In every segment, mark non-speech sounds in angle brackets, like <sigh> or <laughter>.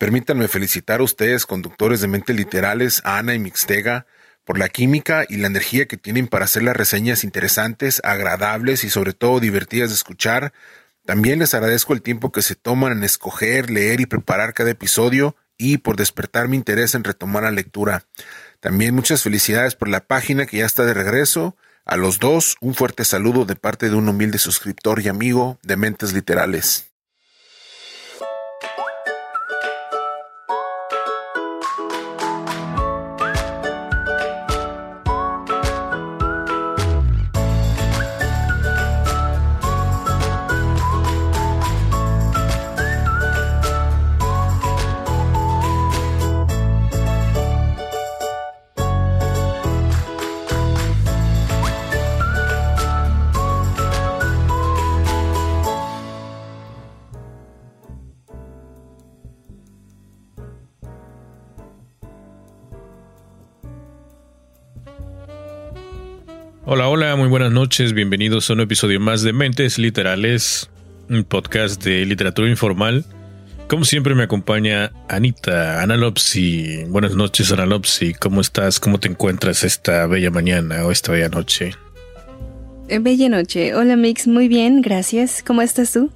Permítanme felicitar a ustedes, conductores de Mentes Literales, Ana y Mixtega, por la química y la energía que tienen para hacer las reseñas interesantes, agradables y sobre todo divertidas de escuchar. También les agradezco el tiempo que se toman en escoger, leer y preparar cada episodio y por despertar mi interés en retomar la lectura. También muchas felicidades por la página que ya está de regreso. A los dos, un fuerte saludo de parte de un humilde suscriptor y amigo de Mentes Literales. Buenas noches, bienvenidos a un episodio más de Mentes Literales, un podcast de literatura informal. Como siempre me acompaña Anita, Analopsi. Buenas noches, Analopsi. ¿Cómo estás? ¿Cómo te encuentras esta bella mañana o esta bella noche? Eh, bella noche. Hola, Mix. Muy bien, gracias. ¿Cómo estás tú?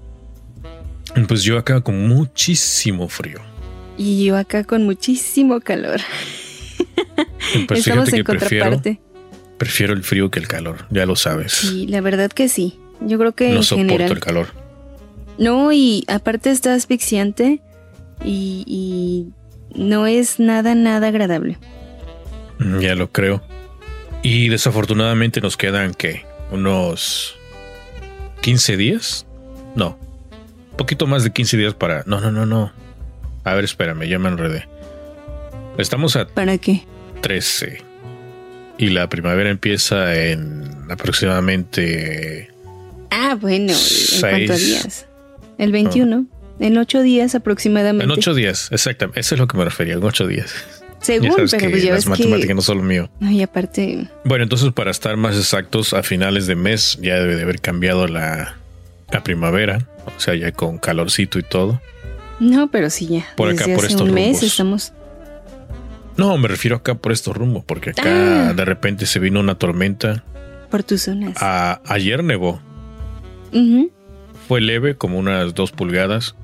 Pues yo acá con muchísimo frío. Y yo acá con muchísimo calor. Pues <laughs> Estamos en contraparte. Prefiero el frío que el calor, ya lo sabes. Sí, la verdad que sí. Yo creo que no en soporto el calor. No, y aparte está asfixiante y, y no es nada, nada agradable. Mm, ya lo creo. Y desafortunadamente nos quedan, ¿qué? Unos 15 días? No. Un poquito más de 15 días para... No, no, no, no. A ver, espérame, ya me enredé. Estamos a... ¿Para qué? 13 y la primavera empieza en aproximadamente. Ah, bueno, ¿en cuántos días? El 21. En ocho días aproximadamente. En ocho días, exactamente. Eso es lo que me refería, en ocho días. Según, pero que pues ya las matemáticas no son lo mío. y aparte. Bueno, entonces para estar más exactos, a finales de mes ya debe de haber cambiado la, la primavera, o sea, ya con calorcito y todo. No, pero sí ya. Por acá, por estos un mes estamos no, me refiero acá por estos rumbos, porque acá ah. de repente se vino una tormenta. Por tus zonas. ayer nevó. Fue leve, como unas dos pulgadas.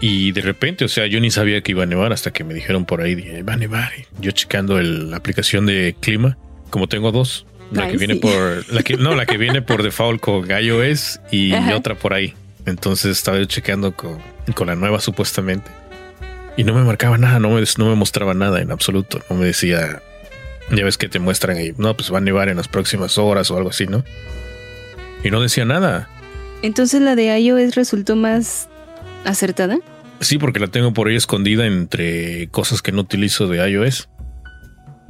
Y de repente, o sea, yo ni sabía que iba a nevar hasta que me dijeron por ahí, dije, va a nevar. Yo checando la aplicación de clima, como tengo dos, la que viene por, <laughs> la que, no, la que viene por default con iOS y otra por ahí. Entonces estaba yo chequeando con, con la nueva supuestamente. Y no me marcaba nada, no me, no me mostraba nada en absoluto. No me decía, ya ves que te muestran ahí, no, pues va a nevar en las próximas horas o algo así, ¿no? Y no decía nada. Entonces la de iOS resultó más acertada. Sí, porque la tengo por ahí escondida entre cosas que no utilizo de iOS.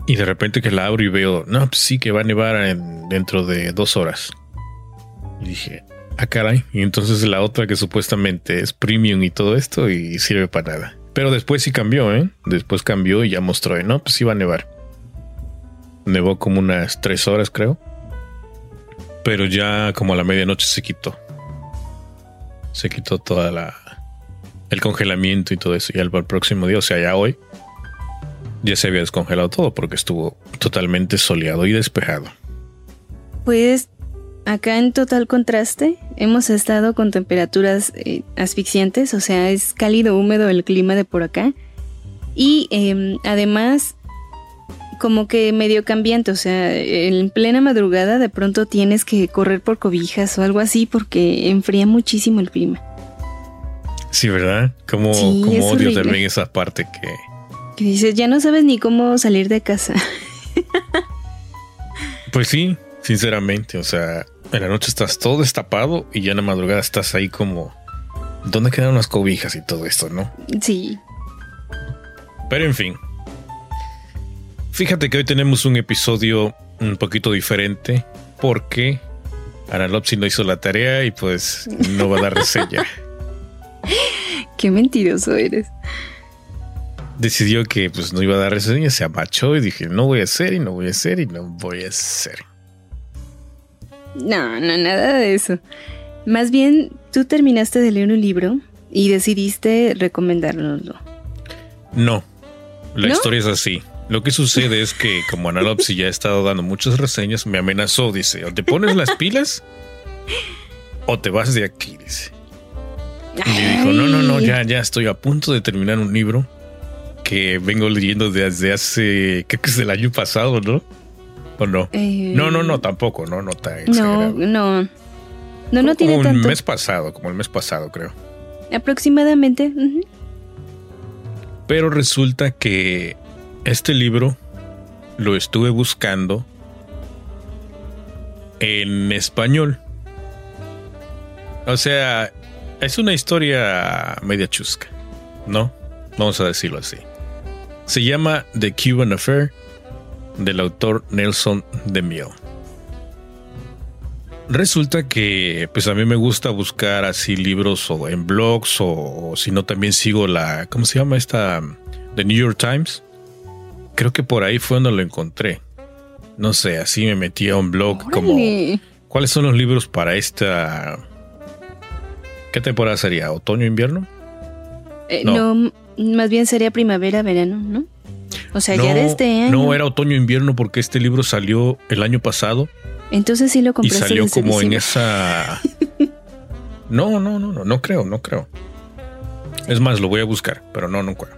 Y de repente que la abro y veo, no, pues sí que va a nevar en, dentro de dos horas. Y dije, ah, caray. Y entonces la otra que supuestamente es premium y todo esto y sirve para nada. Pero después sí cambió, ¿eh? Después cambió y ya mostró, ¿no? Pues iba a nevar. Nevó como unas tres horas, creo. Pero ya como a la medianoche se quitó. Se quitó toda la. el congelamiento y todo eso. Y al, próximo día, o sea, ya hoy, ya se había descongelado todo porque estuvo totalmente soleado y despejado. Pues Acá en total contraste hemos estado con temperaturas eh, asfixiantes, o sea, es cálido, húmedo el clima de por acá. Y em, además, como que medio cambiante, o sea, en plena madrugada de pronto tienes que correr por cobijas o algo así porque enfría muchísimo el clima. Sí, ¿verdad? Como, odio también esa parte que... Que dices, ya no sabes ni cómo salir de casa. pues sí, sinceramente, o sea, en la noche estás todo destapado y ya en la madrugada estás ahí como... ¿Dónde quedaron las cobijas y todo esto, no? Sí. Pero en fin. Fíjate que hoy tenemos un episodio un poquito diferente porque Analopsi no hizo la tarea y pues no va a dar reseña. <laughs> <laughs> Qué mentiroso eres. Decidió que pues no iba a dar reseña, se amachó y dije, no voy a hacer y no voy a hacer y no voy a hacer. No, no, nada de eso. Más bien, tú terminaste de leer un libro y decidiste recomendárnoslo. No, la historia es así. Lo que sucede es que como Analopsy ya ha estado dando muchas reseñas, me amenazó, dice, o te pones las pilas o te vas de aquí, dice. Y me dijo, no, no, no, ya, ya estoy a punto de terminar un libro que vengo leyendo desde hace, creo que es del año pasado, ¿no? ¿O no? Eh, no, no, no, tampoco, no, no está No, exagerado. no. No, no como tiene el tanto. mes pasado, como el mes pasado, creo. Aproximadamente. Pero resulta que este libro lo estuve buscando en español. O sea, es una historia media chusca, ¿no? Vamos a decirlo así. Se llama The Cuban Affair del autor Nelson DeMille. Resulta que pues a mí me gusta buscar así libros o en blogs o, o si no también sigo la ¿cómo se llama esta? The New York Times. Creo que por ahí fue donde lo encontré. No sé, así me metí a un blog como. ¿Cuáles son los libros para esta ¿Qué temporada sería? ¿Otoño invierno? Eh, no. no. más bien sería primavera, verano, ¿no? O sea, ya de este año. no era otoño invierno porque este libro salió el año pasado Entonces sí lo y compraste salió desde como en esa. <laughs> No, no, no, no, no creo, no creo. Es más, lo voy a buscar, pero no, no creo.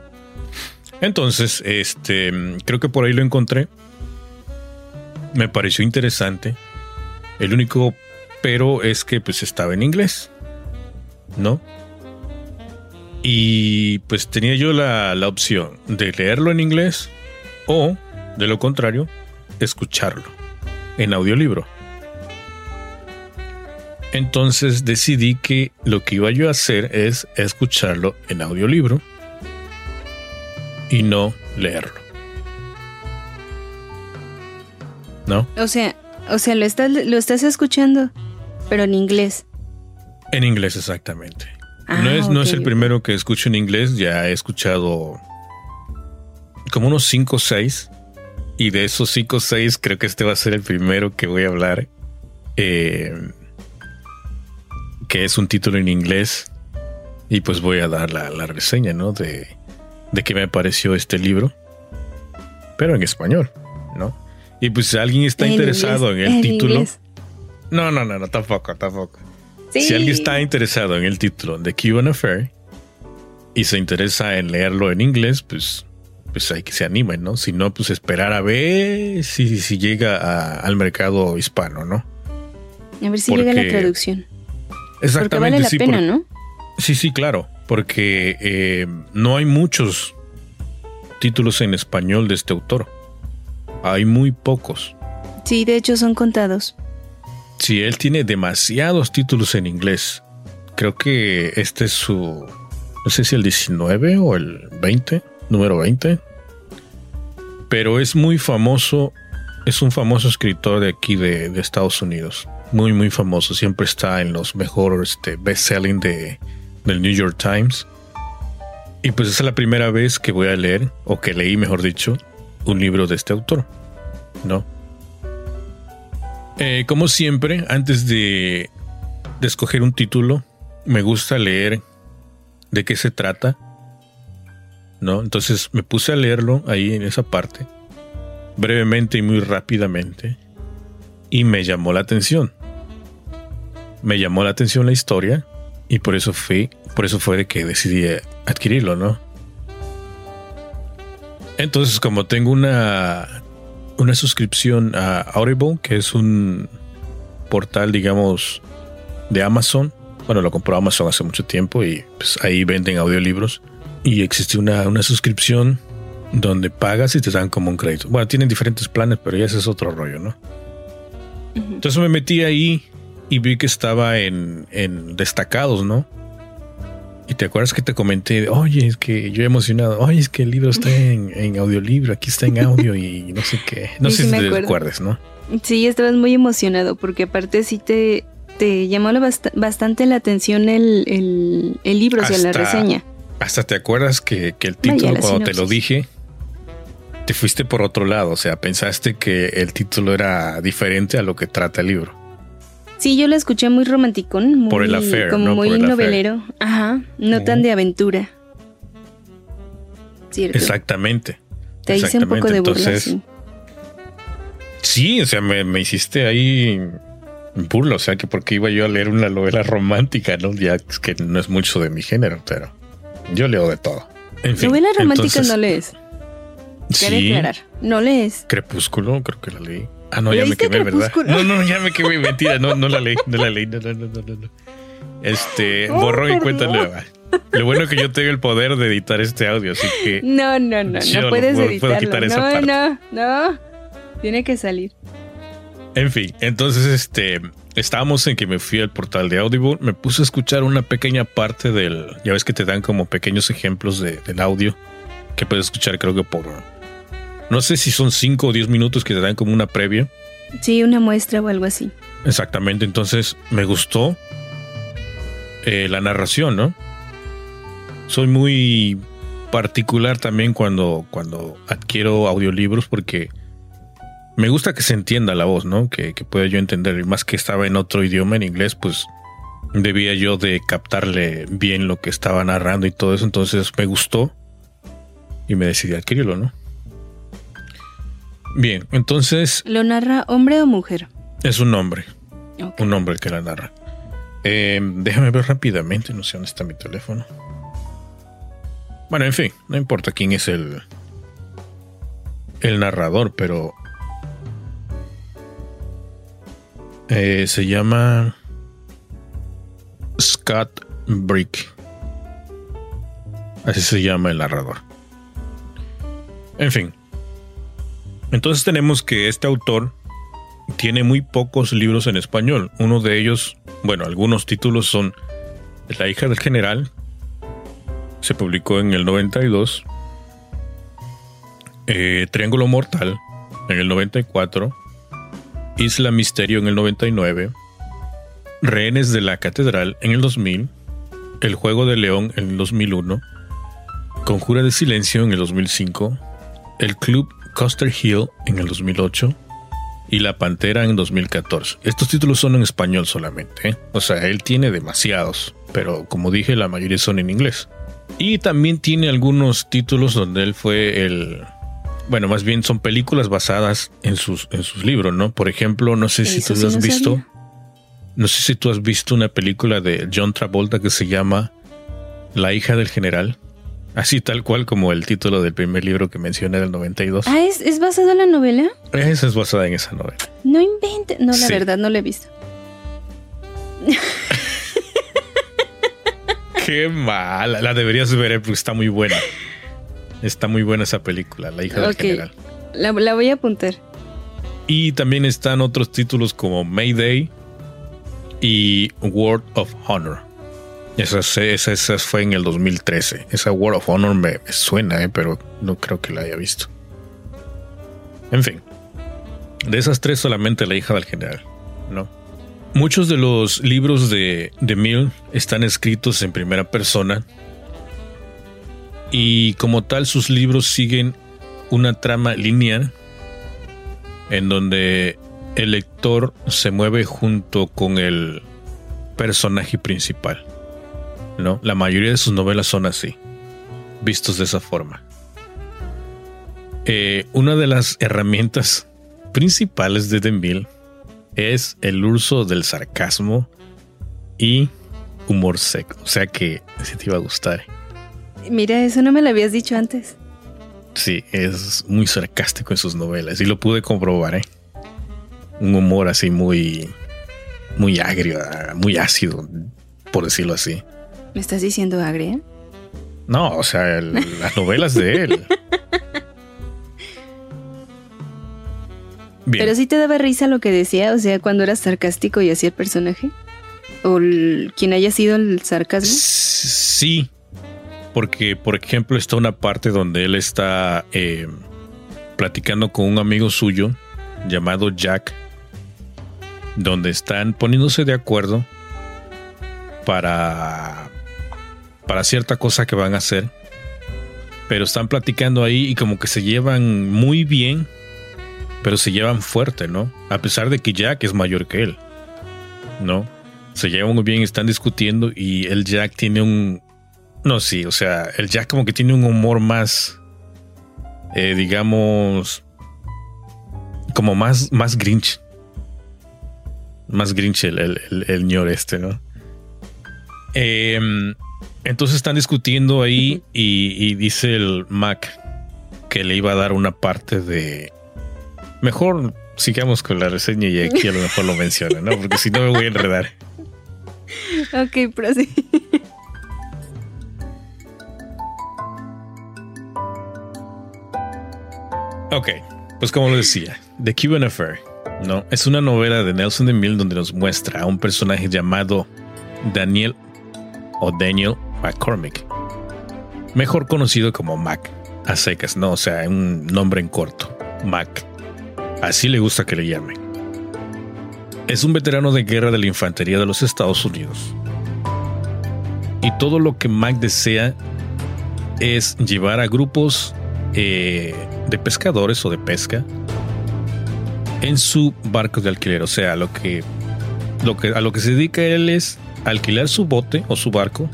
Entonces, este, creo que por ahí lo encontré. Me pareció interesante. El único pero es que pues estaba en inglés, ¿no? Y pues tenía yo la, la opción de leerlo en inglés o, de lo contrario, escucharlo en audiolibro. Entonces decidí que lo que iba yo a hacer es escucharlo en audiolibro y no leerlo. ¿No? O sea, o sea, lo estás, lo estás escuchando, pero en inglés. En inglés exactamente. Ah, no, es, no es el primero que escucho en inglés, ya he escuchado como unos 5 o 6. Y de esos 5 o 6 creo que este va a ser el primero que voy a hablar. eh, que es un título en inglés. Y pues voy a dar la, la reseña, ¿no? De, de qué me pareció este libro. Pero en español, ¿no? Y pues si alguien está En interesado inglés, en el en título. inglés. No, no, no, no, tampoco, tampoco. Sí. Si alguien está interesado en el título de Cuban Affair y se interesa en leerlo en inglés, pues, pues hay que se animen, ¿no? Si no, pues esperar a ver si, si llega a- al mercado hispano, ¿no? A ver si llega la porque- traducción. Porque Exactamente, vale la sí. pena, por- ¿no? Sí, sí, claro. Porque eh, no hay muchos títulos en español de este autor. Hay muy pocos. Sí, de hecho son contados. Sí, él tiene demasiados títulos en inglés. Creo que este es su. No sé si el 19 o el 20, número 20. Pero es muy famoso. Es un famoso escritor de aquí de, Estados Unidos. Muy, muy famoso. Siempre está en los mejores este, best-selling de, del New York Times. Y pues es la primera vez que voy a leer, o que leí, mejor dicho, un libro de este autor. ¿No? Eh, como siempre, antes de, de escoger un título, me gusta leer de qué se trata. ¿No? Entonces me puse a leerlo ahí en esa parte, brevemente y muy rápidamente, y me llamó la atención. Me llamó la atención la historia, y por eso fui, por eso fue de que decidí adquirirlo, ¿no? Entonces, como tengo una una suscripción a Audible, que es un portal, digamos, de Amazon. Bueno, lo compró Amazon hace mucho tiempo y pues ahí venden audiolibros. Y existe una, una suscripción donde pagas y te dan como un crédito. Bueno, tienen diferentes planes, pero ya ese es otro rollo, ¿no? Entonces me metí ahí y vi que estaba en, en destacados, ¿no? Y te acuerdas que te comenté, oye, es que yo he emocionado, oye, es que el libro está en, en audiolibro, aquí está en audio y no sé qué. No Sí, sé sí si te acuerdas, ¿no? Sí, estabas muy emocionado porque aparte sí te, te llamó la bast- bastante la atención el, el, el libro, o sea, la Hasta- reseña. Hasta te acuerdas que, que el título, cuando te lo dije, te fuiste por otro lado. O sea, pensaste que el título era diferente a lo que trata el libro. Sí, yo la escuché muy romanticón, muy, Por el affair, como ¿no? muy Por el affair. novelero. Ajá, no tan de aventura. Cierto. Exactamente. Te hice un poco de burla, Entonces, sí. Sí, o sea, me, me hiciste ahí burla, o sea, que porque iba yo a leer una novela romántica, ¿no? Ya es que no es mucho de mi género, pero yo leo de todo. En fin, Novelas románticas no lees. Sí, aclarar. No lees. Crepúsculo, creo que la leí. Ah, no, ya me ¿Leíste quemé, ¿verdad? No, no, ya me quemé, mentira, no, no la leí, no la leí, no, no, no, no, no. Este, Oh, borrón y cuenta nueva. Lo bueno es que yo tengo el poder de editar este audio, así que <laughs> No, no, no, no puedes puedo- puedo editarlo. quitar esa no, parte. no, no. Tiene que salir. En fin, entonces este estábamos en que me fui al portal de Audible, me puse a escuchar una pequeña parte del, ya ves que te dan como pequeños ejemplos de- del audio que puedes escuchar creo que por no sé si son 5 o 10 minutos que te dan como una previa. Sí, una muestra o algo así. Exactamente, entonces me gustó eh, la narración, ¿no? Soy muy particular también cuando, cuando adquiero audiolibros porque me gusta que se entienda la voz, ¿no? Que, que pueda yo entender. Y más que estaba en otro idioma, en inglés, pues debía yo de captarle bien lo que estaba narrando y todo eso. Entonces me gustó y me decidí a adquirirlo, ¿no? Bien, entonces ¿Lo narra hombre o mujer? es un nombre Ok. un hombre el que la narra. Eh, déjame ver rápidamente, no sé dónde está mi teléfono. Bueno, en fin, no importa quién es el el narrador, pero eh, se llama Scott Brick. Así se llama el narrador. En fin. Entonces tenemos que este autor tiene muy pocos libros en español. Uno de ellos, bueno, algunos títulos son La hija del general, se publicó en el 92, eh, Triángulo Mortal en el 94, Isla Misterio en el 99, Rehenes de la Catedral en el 2000, El Juego de León en el 2001, Conjura de Silencio en el 2005, El Club Coster Hill en el 2008, y La Pantera en 2014. Estos títulos son en español solamente. ¿eh? O sea, él tiene demasiados, pero como dije, la mayoría son en inglés. Y también tiene algunos títulos donde él fue el... Bueno, más bien son películas basadas en sus, en sus libros, ¿no? Por ejemplo, no sé si tú sí has no visto... sabía. No sé si tú has visto una película de John Travolta que se llama La hija del general. Así tal cual como el título del primer libro que mencioné del 92. Ah, ¿es, ¿es basado en la novela? Esa es basada en esa novela. No invente. No, la Sí. verdad, no la he visto. <laughs> Qué mala. La deberías ver eh, porque está muy buena. Está muy buena esa película, La hija del Ok. general. La, la voy a apuntar. Y también están otros títulos como Mayday y Word of Honor. Esa, esa, esa fue en el 2013. Esa Word of Honor me, me suena, eh, pero no creo que la haya visto. En fin. De esas tres solamente la hija del general, ¿no? Muchos de los libros de, de Mill están escritos en primera persona y como tal sus libros siguen una trama lineal en donde el lector se mueve junto con el personaje principal. ¿No? La mayoría de sus novelas son así, vistos de esa forma. Eh, una de las herramientas principales de DeMille es el uso del sarcasmo y humor seco. O sea que si te iba a gustar. Mira, eso no me lo habías dicho antes. Sí, es muy sarcástico en sus novelas y lo pude comprobar, ¿eh? Un humor así muy, muy agrio, ah, muy ácido, por decirlo así. ¿Me estás diciendo agria? No, o sea, el- las novelas de él. Bien. Pero sí te daba risa lo que decía, o sea, cuando eras sarcástico y hacía el personaje. O el- quien haya sido el sarcasmo. Sí, porque por ejemplo está una parte donde él está eh, platicando con un amigo suyo llamado Jack, donde están poniéndose de acuerdo para para cierta cosa que van a hacer, pero están platicando ahí y como que se llevan muy bien, pero se llevan fuerte, ¿no? A pesar de que Jack es mayor que él. ¿no? Se llevan muy bien, están discutiendo y el Jack tiene un... No, sí, o sea, el Jack como que tiene un humor más, eh, digamos, como más, más Grinch. Más Grinch el, el, el, ñor este, ¿no? Em, entonces están discutiendo ahí y, y, dice el Mac que le iba a dar una parte de... Mejor sigamos con la reseña y aquí a lo mejor lo menciona, ¿no? Porque si no me voy a enredar. Ok, prosigue. Ok, pues como lo decía, The Cuban Affair, ¿no? Es una novela de Nelson DeMille donde nos muestra a un personaje llamado Daniel o Daniel McCormick, mejor conocido como Mac, a secas, ¿no? O sea, un nombre en corto, Mac. Así le gusta que le llamen. Es un veterano de guerra de la infantería de los Estados Unidos. Y todo lo que Mac desea es llevar a grupos eh, de pescadores o de pesca en su barco de alquiler. O sea, lo que, lo que, a lo que se dedica él es alquilar su bote o su barco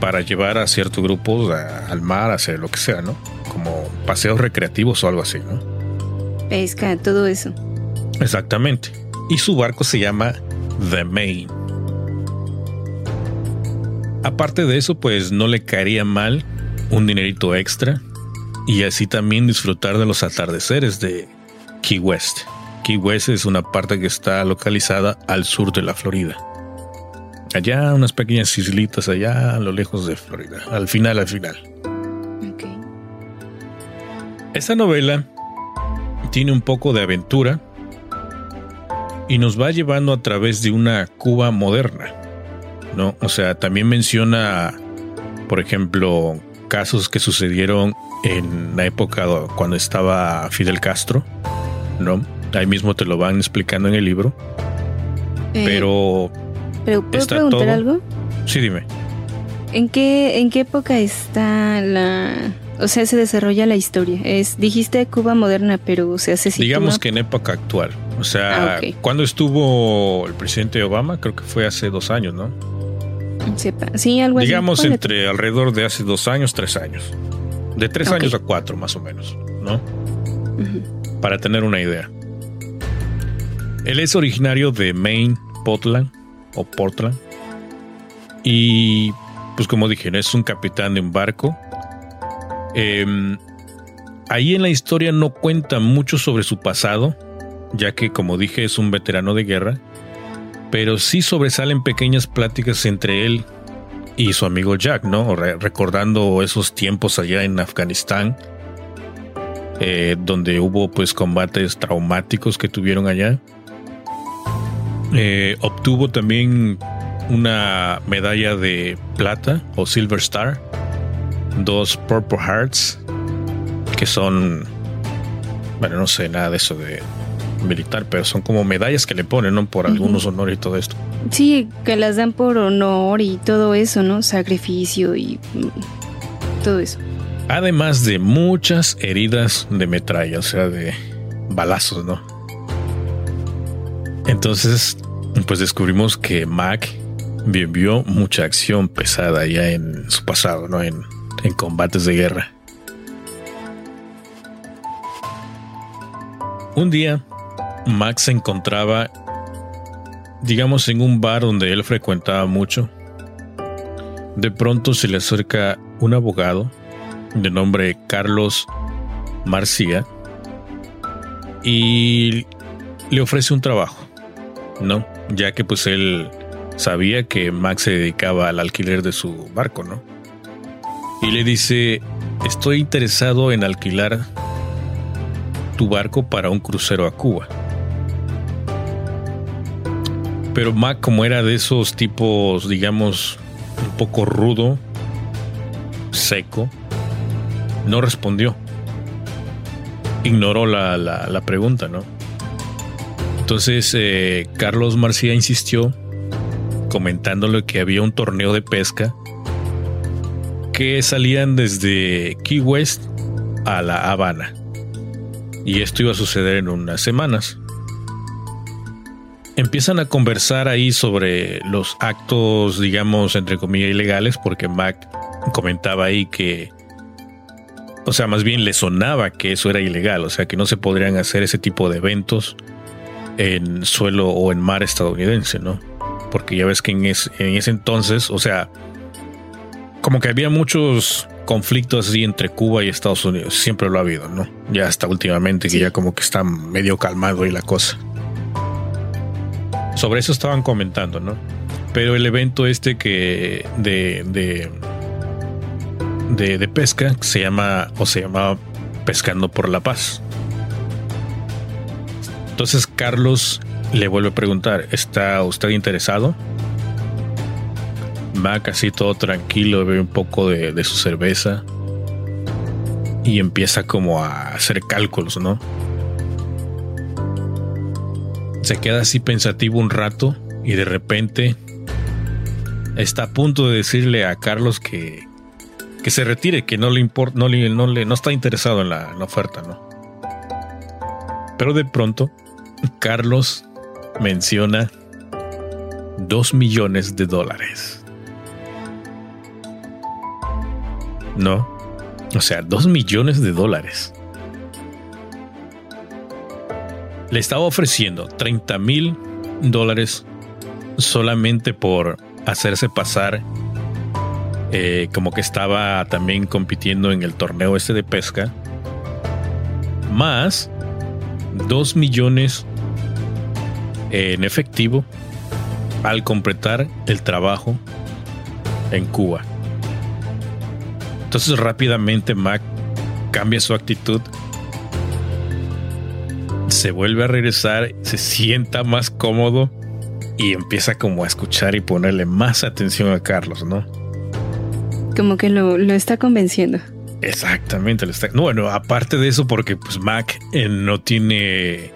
para llevar a ciertos grupos al mar, a hacer lo que sea, ¿no? Como paseos recreativos o algo así, ¿no? Pesca, todo eso. Exactamente. Y su barco se llama The Main. Aparte de eso, pues no le caería mal un dinerito extra y así también disfrutar de los atardeceres de Key West. Key West es una parte que está localizada al sur de la Florida. Allá, unas pequeñas islitas allá a lo lejos de Florida. Al final, al final. Esta novela tiene un poco de aventura y nos va llevando a través de una Cuba moderna. ¿no? O sea, también menciona, por ejemplo, casos que sucedieron en la época cuando estaba Fidel Castro, ¿no? Ahí mismo te lo van explicando en el libro. Eh, pero. ¿Pero puedo preguntar algo? Sí, dime. ¿En qué, ¿En qué época está la. O sea, se desarrolla la historia? Es, dijiste Cuba moderna, pero se hace Digamos que en época actual. O sea, ah, cuando estuvo el presidente Obama, creo que fue hace dos años, ¿no? Sepa. Sí, algo así. Digamos entre alrededor de hace dos años, tres años. De tres años a cuatro, más o menos, ¿no? Para tener una idea. Él es originario de Maine, Portland o Portland. Y pues como dije, es un capitán de un barco. Em, ahí en la historia no cuenta mucho sobre su pasado, ya que como dije es un veterano de guerra, pero sí sobresalen pequeñas pláticas entre él y su amigo Jack, ¿no? recordando esos tiempos allá en Afganistán, eh, donde hubo pues combates traumáticos que tuvieron allá. Eh, obtuvo también una medalla de plata o Silver Star, dos Purple Hearts, que son, bueno, no sé nada de eso de militar, pero son como medallas que le ponen, ¿no? Por algunos honores y todo esto. Sí, que las dan por honor y todo eso, ¿no? Sacrificio y mm, todo eso. Además de muchas heridas de metralla, o sea, de balazos, ¿no? Entonces, pues descubrimos que Mac vivió mucha acción pesada ya en su pasado, ¿no? En, en combates de guerra. Un día, Max se encontraba, digamos, en un bar donde él frecuentaba mucho. De pronto se le acerca un abogado de nombre Carlos Marcía y le ofrece un trabajo, ¿no? Ya que pues él sabía que Max se dedicaba al alquiler de su barco, ¿no? Y le dice, estoy interesado en alquilar tu barco para un crucero a Cuba. Pero Mac, como era de esos tipos, digamos, un poco rudo, seco, no respondió. Ignoró la, la, pregunta, ¿no? Entonces eh, Carlos Marcía insistió, comentándole que había un torneo de pesca que salían desde Key West a La Habana. Y esto iba a suceder en unas semanas. empiezan a conversar ahí sobre los actos, digamos, entre comillas, ilegales, porque Mac comentaba ahí que, o sea, más bien le sonaba que eso era ilegal, o sea, que no se podrían hacer ese tipo de eventos en suelo o en mar estadounidense, ¿no? Porque ya ves que en, en ese entonces, o sea, como que había muchos conflictos así entre Cuba y Estados Unidos, siempre lo ha habido, ¿no? Ya hasta últimamente que ya como que está medio calmado y la cosa. Sobre eso estaban comentando, ¿no? Pero el evento este que de, de, de, pesca se llama o se llamaba Pescando por la Paz. Entonces Carlos le vuelve a preguntar, ¿está usted interesado? Va casi todo tranquilo, bebe un poco de, su cerveza y empieza como a hacer cálculos, ¿no? Se queda así pensativo un rato y de repente está a punto de decirle a Carlos que, que se retire, que no le importa, no le, no le, no está interesado en la, oferta, ¿no? Pero de pronto, Carlos menciona dos millones de dólares. No, o sea, dos millones de dólares. le estaba ofreciendo 30 mil dólares solamente por hacerse pasar eh, como que estaba también compitiendo en el torneo este de pesca, más 2 millones en efectivo al completar el trabajo en Cuba. Entonces rápidamente Mac cambia su actitud se vuelve a regresar, se sienta más cómodo y empieza como a escuchar y ponerle más atención a Carlos, ¿no? Como que lo, está convenciendo. Exactamente, lo está. bueno, aparte de eso, porque pues Mac eh, no tiene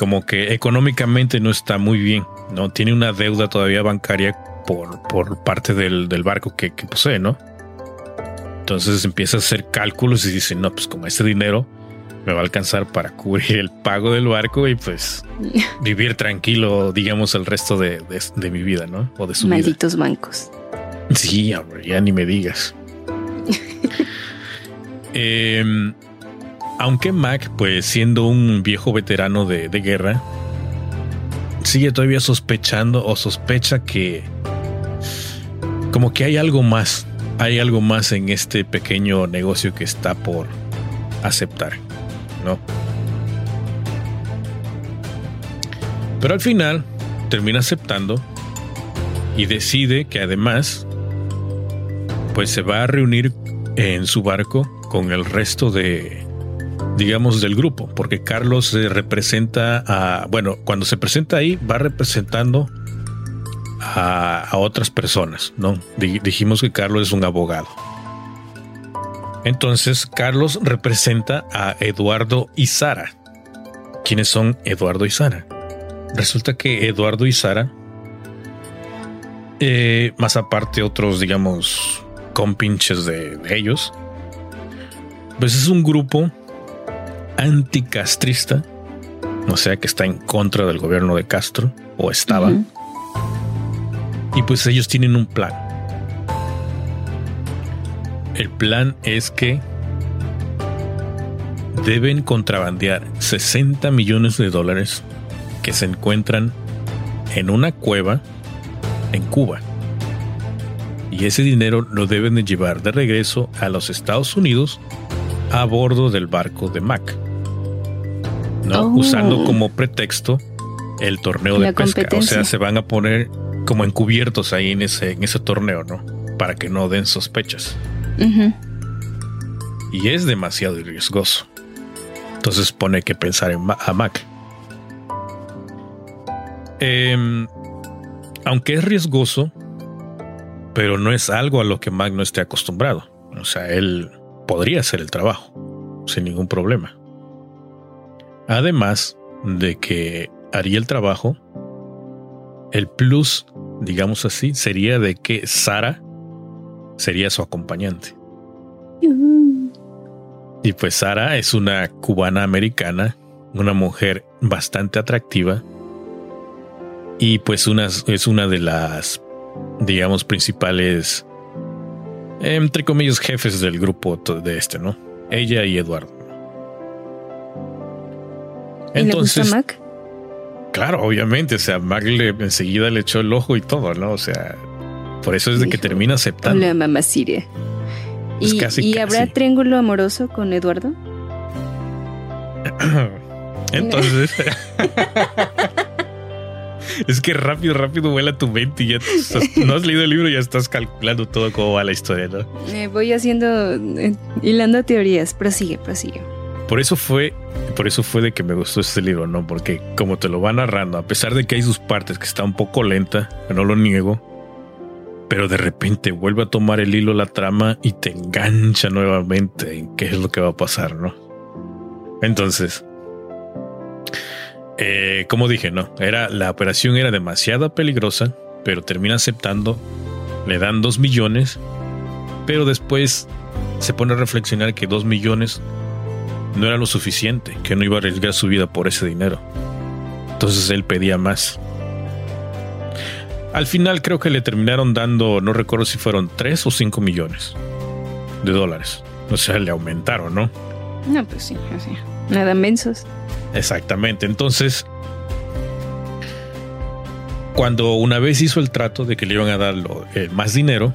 como que económicamente no está muy bien, ¿no? Tiene una deuda todavía bancaria por, por parte del, barco que, que posee, ¿no? Entonces empieza a hacer cálculos y dice, no, pues con ese dinero me va a alcanzar para cubrir el pago del barco y pues <laughs> vivir tranquilo, digamos, el resto de, mi vida, ¿no? O de su Malditos bancos. Sí, ya ni me digas. <laughs> Em, aunque Mac, pues siendo un viejo veterano de, de guerra, sigue todavía sospechando o sospecha que como que hay algo más, hay algo más en este pequeño negocio que está por aceptar. ¿no? Pero al final termina aceptando y decide que además pues se va a reunir en su barco con el resto de digamos del grupo porque Carlos se representa a bueno cuando se presenta ahí va representando a, a otras personas no dijimos que Carlos es un abogado entonces, Carlos representa a Eduardo y Sara. ¿Quiénes son Eduardo y Sara? Resulta que Eduardo y Sara, eh, más aparte otros, digamos, compinches de, de ellos, pues es un grupo anticastrista, o sea que está en contra del gobierno de Castro, o estaba. Y pues ellos tienen un plan el plan es que deben contrabandear 60 millones de dólares que se encuentran en una cueva en Cuba. Y ese dinero lo deben de llevar de regreso a los Estados Unidos a bordo del barco de Mac. ¿No? Oh. Usando como pretexto el torneo de pesca. O sea, se van a poner como encubiertos ahí en ese, en ese torneo, ¿no? Para que no den sospechas. Y es demasiado riesgoso. Entonces pone que pensar en a Mac. Em, aunque es riesgoso, pero no es algo a lo que Mac no esté acostumbrado. O sea, él podría hacer el trabajo sin ningún problema. Además de que haría el trabajo, el plus, digamos así, sería de que Sara sería su acompañante. Y pues Sara es una cubana americana, una mujer bastante atractiva Y pues una, es una de las, digamos, principales, entre comillas, jefes del grupo de este, ¿no? Ella y Eduardo. Entonces, ¿Y le Mac? Claro, obviamente. O sea, Mac le, enseguida le echó el ojo y todo, ¿no? O sea, por eso es de que termina aceptando. La mamá Siria. ¿Y, habrá triángulo amoroso con Eduardo? <clears throat> Entonces. <laughs> es que rápido, rápido vuela tu mente y ya <laughs> no has leído el libro y ya estás calculando todo cómo va la historia, ¿no? Eh, voy haciendo, eh, hilando teorías. Prosigue, prosigue. Por eso fue, por eso fue de que me gustó este libro, ¿no? Porque como te lo va narrando, a pesar de que hay sus partes que está un poco lenta, no lo niego, pero de repente vuelve a tomar el hilo la trama y te engancha nuevamente en qué es lo que va a pasar, ¿no? Entonces, eh, como dije, no, era la operación era demasiado peligrosa, pero termina aceptando, le dan dos millones, pero después se pone a reflexionar que dos millones no era lo suficiente, que no iba a arriesgar su vida por ese dinero. Entonces él pedía más. Al final creo que le terminaron dando, no recuerdo si fueron 3 o 5 millones de dólares. O sea, le aumentaron, ¿no? No, pues sí, así. Nada mensos. Exactamente. Entonces, cuando una vez hizo el trato de que le iban a dar eh, más dinero,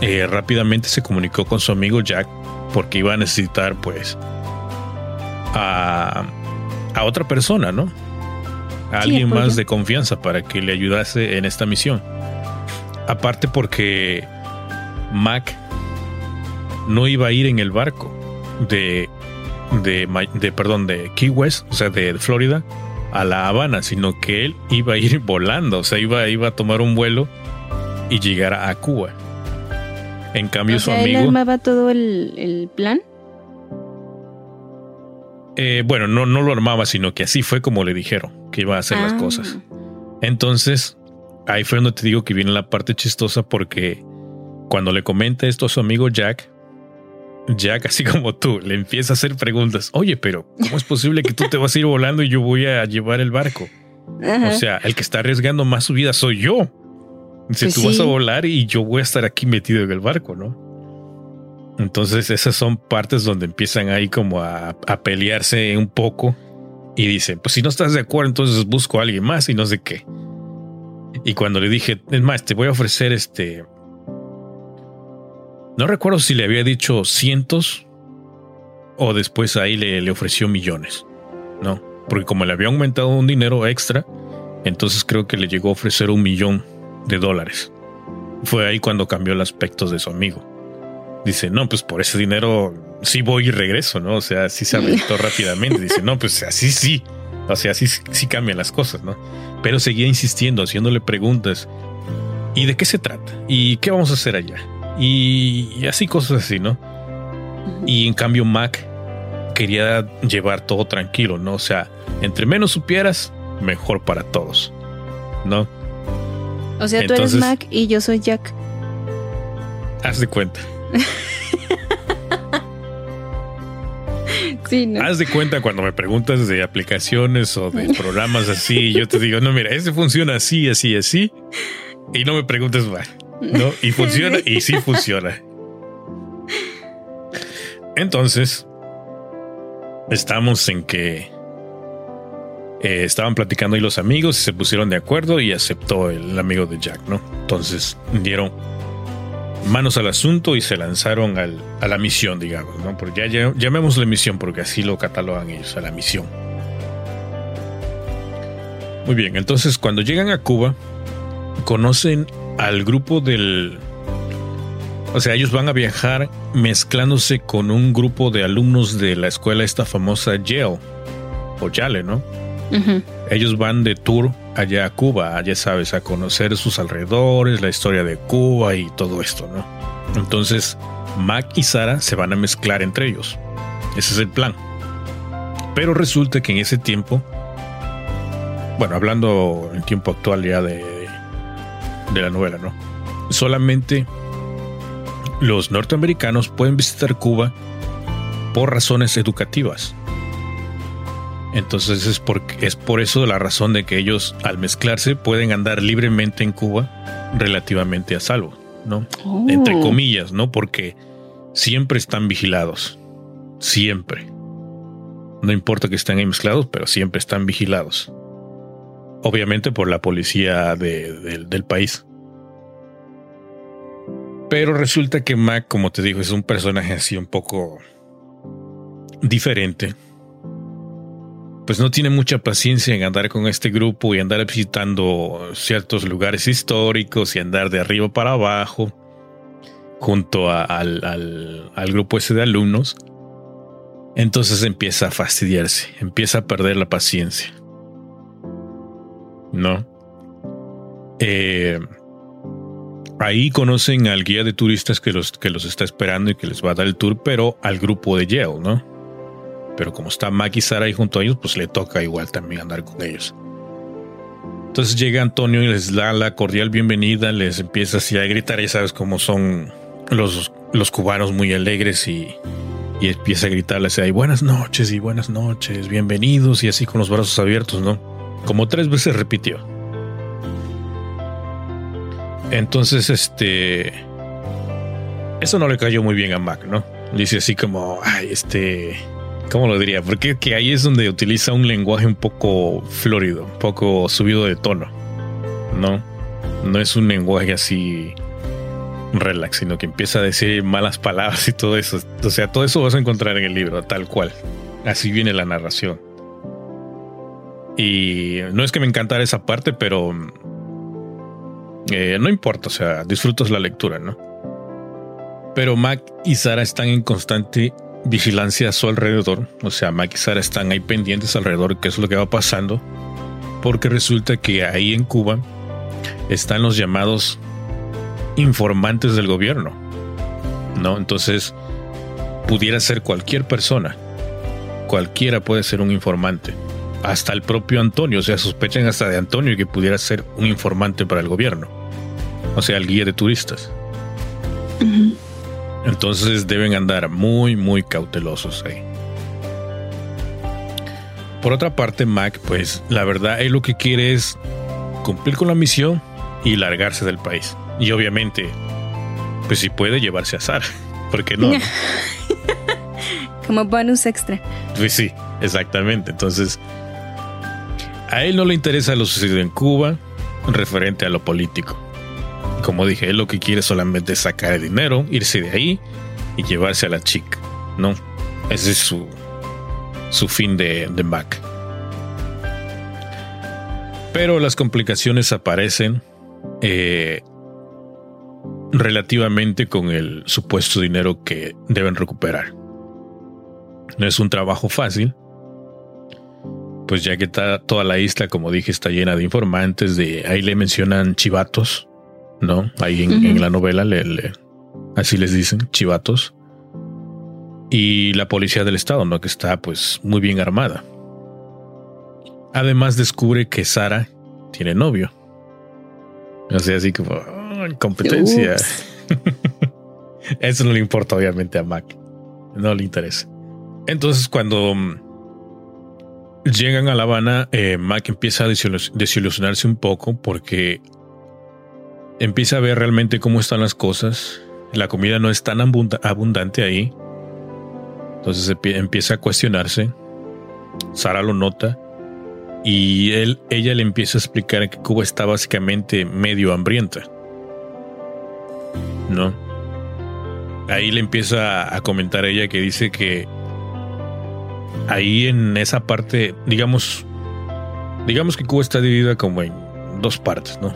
eh, rápidamente se comunicó con su amigo Jack porque iba a necesitar, pues, a, a otra persona, ¿no? alguien más de confianza para que le ayudase en esta misión. Aparte porque Mac no iba a ir en el barco de, de, perdón, de Key West, o sea, de Florida, a La Habana, sino que él iba a ir <laughs> volando, o sea, iba, iba a tomar un vuelo y llegar a Cuba. En cambio, su amigo. ¿Él armaba todo el, el plan? Eh, bueno, no, no lo armaba, sino que así fue como le dijeron que iba a hacer las ah. cosas. Entonces, ahí fue donde te digo que viene la parte chistosa porque cuando le comenta esto a su amigo Jack, Jack, así como tú, le empieza a hacer preguntas. Oye, pero ¿cómo es posible que tú te vas a ir volando y yo voy a llevar el barco? O sea, el que está arriesgando más su vida soy yo. Si pues tú vas a volar y yo voy a estar aquí metido en el barco, ¿no? Entonces esas son partes donde empiezan ahí como a, pelearse un poco y dicen, pues si no estás de acuerdo, entonces busco a alguien más y no sé qué. Y cuando le dije, es más, te voy a ofrecer este... No recuerdo si le había dicho cientos o después ahí le, le ofreció millones, ¿no? Porque como le había aumentado un dinero extra, entonces creo que le llegó a ofrecer un millón de dólares. Fue ahí cuando cambió el aspecto de su amigo dice, no, pues por ese dinero sí voy y regreso, ¿no? O sea, sí se aventó <laughs> rápidamente. Dice, no, pues así sí. O sea, así sí cambian las cosas, ¿no? Pero seguía insistiendo, haciéndole preguntas. ¿Y de qué se trata? ¿Y qué vamos a hacer allá? Y, así cosas así, ¿no? Y en cambio Mac quería llevar todo tranquilo, ¿no? O sea, entre menos supieras, mejor para todos, ¿no? O sea, tú eres Mac y yo soy Jack. Haz de cuenta. <laughs> sí, Haz de cuenta cuando me preguntas de aplicaciones o de programas así, yo te digo, no, mira, ese funciona así, así, así. Y no me preguntes más. ¿no? Y funciona, y sí funciona. Entonces, estamos en que eh, estaban platicando ahí los amigos y se pusieron de acuerdo y aceptó el amigo de Jack, ¿no? Entonces dieron manos al asunto y se lanzaron al, a la misión, digamos, ¿no? Porque ya, llamemos la misión porque así lo catalogan ellos, a la misión. Muy bien, entonces cuando llegan a Cuba, conocen al grupo del... O sea, ellos van a viajar mezclándose con un grupo de alumnos de la escuela esta famosa Yale, o Yale, ¿no? Ellos van de tour allá a Cuba, ya sabes, a conocer sus alrededores, la historia de Cuba y todo esto, ¿no? Entonces, Mac y Sara se van a mezclar entre ellos. Ese es el plan. Pero resulta que en ese tiempo, bueno, hablando en tiempo actual ya de, de la novela, ¿no? Solamente los norteamericanos pueden visitar Cuba por razones educativas. Entonces es, porque, es por eso la razón de que ellos al mezclarse pueden andar libremente en Cuba relativamente a salvo, ¿no? Entre Oh. comillas, ¿no? Porque siempre están vigilados. Siempre. No importa que estén ahí mezclados, pero siempre están vigilados. Obviamente por la policía de- del- del país. Pero resulta que Mac, como te digo, es un personaje así un poco diferente. Pues no tiene mucha paciencia en andar con este grupo y andar visitando ciertos lugares históricos y andar de arriba para abajo junto al- al grupo ese de alumnos. Entonces empieza a fastidiarse, empieza a perder la paciencia. ¿No? Eh, ahí conocen al guía de turistas que los, que los está esperando y que les va a dar el tour, pero al grupo de Yale, ¿no? Pero como está Mac y Sara ahí junto a ellos, pues le toca igual también andar con ellos. Entonces llega Antonio y les da la cordial bienvenida, les empieza así a gritar, ya sabes cómo son los, los cubanos muy alegres y, y empieza a gritarles ahí buenas noches y buenas noches, bienvenidos y así con los brazos abiertos, ¿no? Como tres veces repitió. Entonces, este... Eso no le cayó muy bien a Mac, ¿no? Dice así como, ay, este... ¿Cómo lo diría? Porque que ahí es donde utiliza un lenguaje un poco florido, un poco subido de tono, ¿no? No es un lenguaje así relax, sino que empieza a decir malas palabras y todo eso. O sea, todo eso vas a encontrar en el libro, tal cual. Así viene la narración. Y no es que me encantara esa parte, pero eh, no importa, o sea, disfrutas la lectura, ¿no? Pero Mac y Sara están en constante vigilancia a su alrededor, o sea, Sara están ahí pendientes alrededor de qué es lo que va pasando, porque resulta que ahí en Cuba están los llamados informantes del gobierno, ¿no? Entonces, pudiera ser cualquier persona, cualquiera puede ser un informante, hasta el propio Antonio, o sea, sospechan hasta de Antonio que pudiera ser un informante para el gobierno, o sea, el guía de turistas. Entonces deben andar muy, muy cautelosos ahí. Por otra parte, Mac, pues la verdad, él lo que quiere es cumplir con la misión y largarse del país. Y obviamente, pues si puede llevarse a Sara. <laughs> ¿Por qué no? no? <laughs> Como bonus extra. Pues sí, exactamente. Entonces, a él no le interesa lo sucedido en Cuba referente a lo político. Como dije, él lo que quiere solamente es sacar el dinero, irse de ahí y llevarse a la chica. No, ese es su, su fin de, de Mac. Pero las complicaciones aparecen eh, relativamente con el supuesto dinero que deben recuperar. No es un trabajo fácil, pues ya que está toda la isla, como dije, está llena de informantes, de ahí le mencionan chivatos, ¿no? Ahí en, la novela le, le- así les dicen, chivatos. Y la policía del estado, ¿no? Que está pues muy bien armada. Además descubre que Sara tiene novio. O sea, así como "Ah, competencia. <laughs> Eso no le importa obviamente a Mac. No le interesa. Entonces cuando mm, llegan a La Habana, eh, Mac empieza a desilu- desilusionarse un poco porque empieza a ver realmente cómo están las cosas. La comida no es tan abunda- abundante ahí. Entonces empie- empieza a cuestionarse. Sara lo nota. Y él, ella le empieza a explicar que Cuba está básicamente medio hambrienta. ¿No? Ahí le empieza a comentar ella que dice que ahí en esa parte, digamos, digamos que Cuba está dividida como en dos partes, ¿no?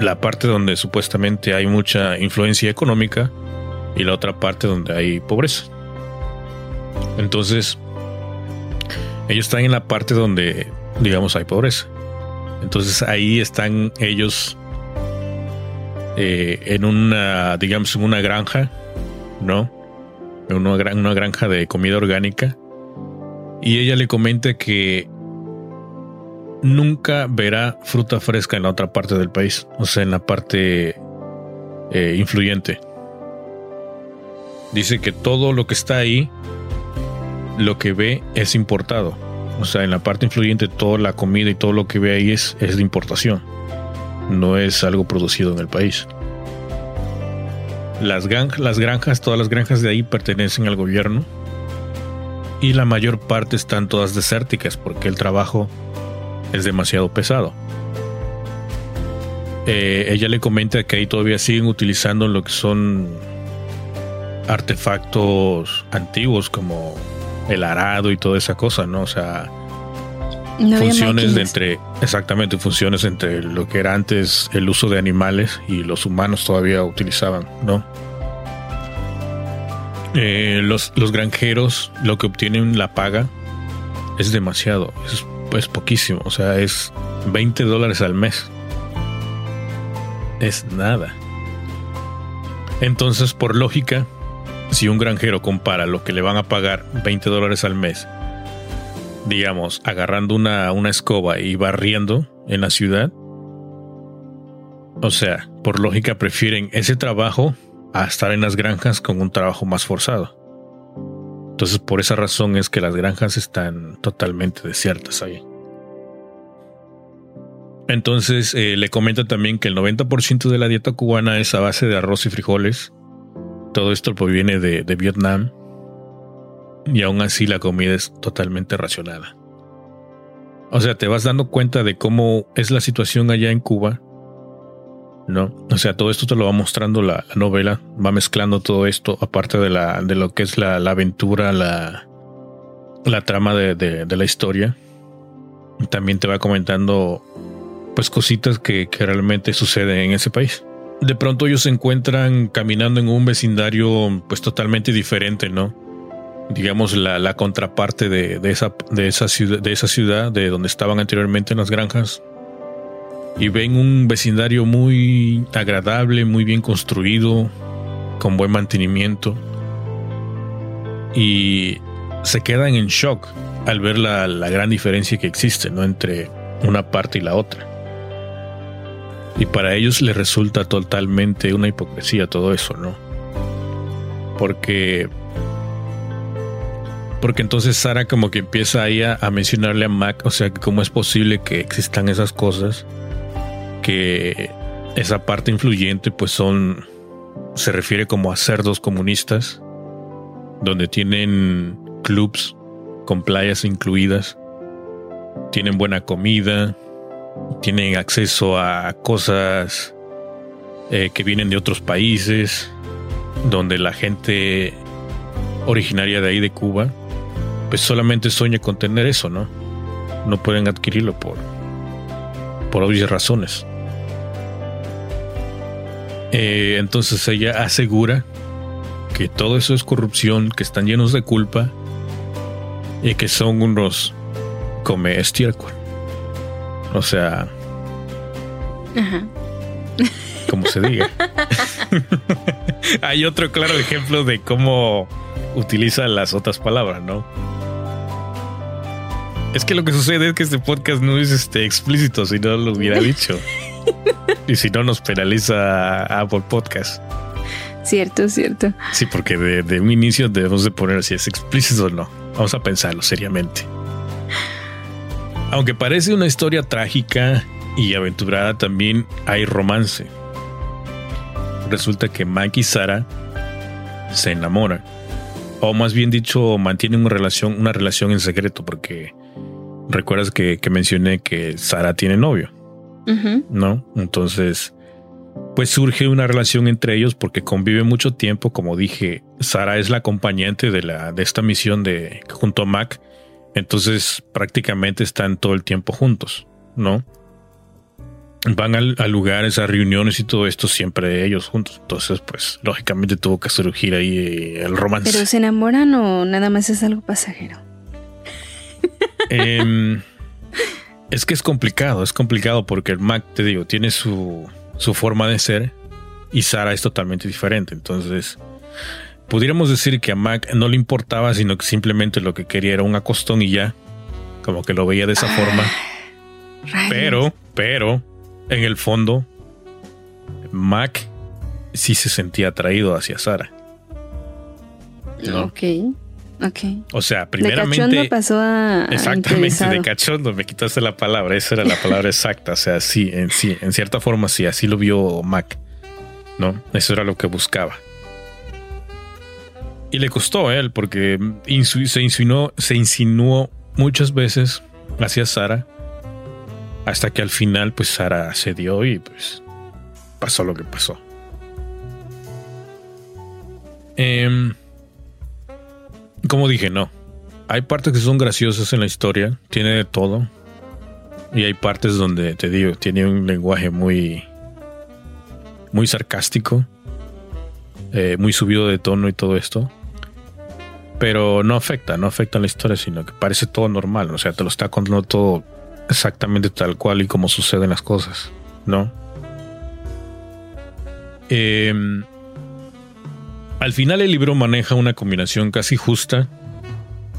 La parte donde supuestamente hay mucha influencia económica y la otra parte donde hay pobreza. Entonces, ellos están en la parte donde, digamos, hay pobreza. Entonces ahí están ellos eh, en una, digamos, en una granja, ¿no? En una, gran- una granja de comida orgánica. Y ella le comenta que nunca verá fruta fresca en la otra parte del país, o sea, en la parte eh, influyente. Dice que todo lo que está ahí, lo que ve es importado. O sea, en la parte influyente toda la comida y todo lo que ve ahí es, es de importación. No es algo producido en el país. Las, las granjas, todas las granjas de ahí pertenecen al gobierno. Y la mayor parte están todas desérticas porque el trabajo es demasiado pesado. Eh, ella le comenta que ahí todavía siguen utilizando lo que son artefactos antiguos como el arado y toda esa cosa, ¿no? O sea, funciones de entre, exactamente, funciones entre lo que era antes el uso de animales y los humanos todavía utilizaban, ¿no? Eh, los, los granjeros lo que obtienen la paga es demasiado, es, es poquísimo, o sea, es 20 dólares al mes es nada. Entonces, por lógica, si un granjero compara lo que le van a pagar 20 dólares al mes, digamos, agarrando una, una escoba y barriendo en la ciudad, o sea, por lógica prefieren ese trabajo a estar en las granjas con un trabajo más forzado. Entonces, por esa razón es que las granjas están totalmente desiertas ahí. Entonces eh, le comenta también que el 90% de la dieta cubana es a base de arroz y frijoles. Todo esto proviene de, Vietnam. Y aún así la comida es totalmente racionada. O sea, te vas dando cuenta de cómo es la situación allá en Cuba. ¿No? O sea, todo esto te lo va mostrando la, novela. Va mezclando todo esto, aparte de, la, de lo que es la, aventura, la, la trama de, de la historia. También te va comentando pues cositas que, realmente suceden en ese país. De pronto ellos se encuentran caminando en un vecindario pues totalmente diferente, ¿no? Digamos la, contraparte de, esa, de, esa ciudad, de esa ciudad, de donde estaban anteriormente en las granjas. Y ven un vecindario muy agradable, muy bien construido, con buen mantenimiento. Y se quedan en shock al ver la, la gran diferencia que existe ¿no? entre una parte y la otra. Y para ellos les resulta totalmente una hipocresía todo eso, ¿no? Porque. Porque entonces Sara como que empieza ahí a, mencionarle a Mac, o sea, cómo es posible que existan esas cosas, que esa parte influyente pues son, se refiere como a cerdos comunistas, donde tienen clubs con playas incluidas, tienen buena comida, tienen acceso a cosas eh, que vienen de otros países, donde la gente originaria de ahí de Cuba, pues solamente sueña con tener eso, ¿no? No pueden adquirirlo por, por obvias razones. Eh, entonces ella asegura que todo eso es corrupción, que están llenos de culpa y que son unos come estiércol. O sea. Ajá. Como se diga. <laughs> Hay otro claro ejemplo de cómo utiliza las otras palabras, ¿no? Es que lo que sucede es que este podcast no es este explícito, si no lo hubiera dicho. <laughs> y si no nos penaliza Apple Podcast. Cierto, cierto. Sí, porque de, de un inicio debemos de poner si es explícito o no. Vamos a pensarlo seriamente. Aunque parece una historia trágica y aventurada, también hay romance. Resulta que Mike y Sara se enamoran. O más bien dicho, mantienen una relación, una relación en secreto, porque recuerdas que, mencioné que Sara tiene novio. ¿No? Entonces, pues surge una relación entre ellos porque conviven mucho tiempo. Como dije, Sara es la acompañante de, la, de esta misión de junto a Mac entonces prácticamente están todo el tiempo juntos, ¿no? Van a, lugares, a reuniones y todo esto siempre ellos juntos. Entonces, pues lógicamente tuvo que surgir ahí eh, el romance. ¿Pero se enamoran o nada más es algo pasajero? Em, es que es complicado, es complicado porque el Mac, te digo, tiene su, su forma de ser y Sara es totalmente diferente. Entonces, pudiéramos decir que a Mac no le importaba, sino que simplemente lo que quería era un acostón y ya, como que lo veía de esa ah, forma. Pero, pero, en el fondo, Mac sí se sentía atraído hacia Sara. Ok. Ok. O sea, primeramente. De cachondo pasó a. Exactamente, de cachondo, me quitaste la palabra, esa era la palabra exacta. O sea, sí, en sí, en cierta forma sí, así lo vio Mac. ¿No? Eso era lo que buscaba. Y le costó a él, porque se insinuó, se insinuó muchas veces hacia Sara. Hasta que al final, pues Sara cedió y pues pasó lo que pasó. Eh, como dije, no. Hay partes que son graciosas en la historia, tiene de todo. Y hay partes donde, te digo, tiene un lenguaje muy, muy sarcástico, eh, muy subido de tono y todo esto. Pero no afecta, no afecta a la historia, sino que parece todo normal. O sea, te lo está contando todo exactamente tal cual y como suceden las cosas, ¿no? Eh, al final el libro maneja una combinación casi justa.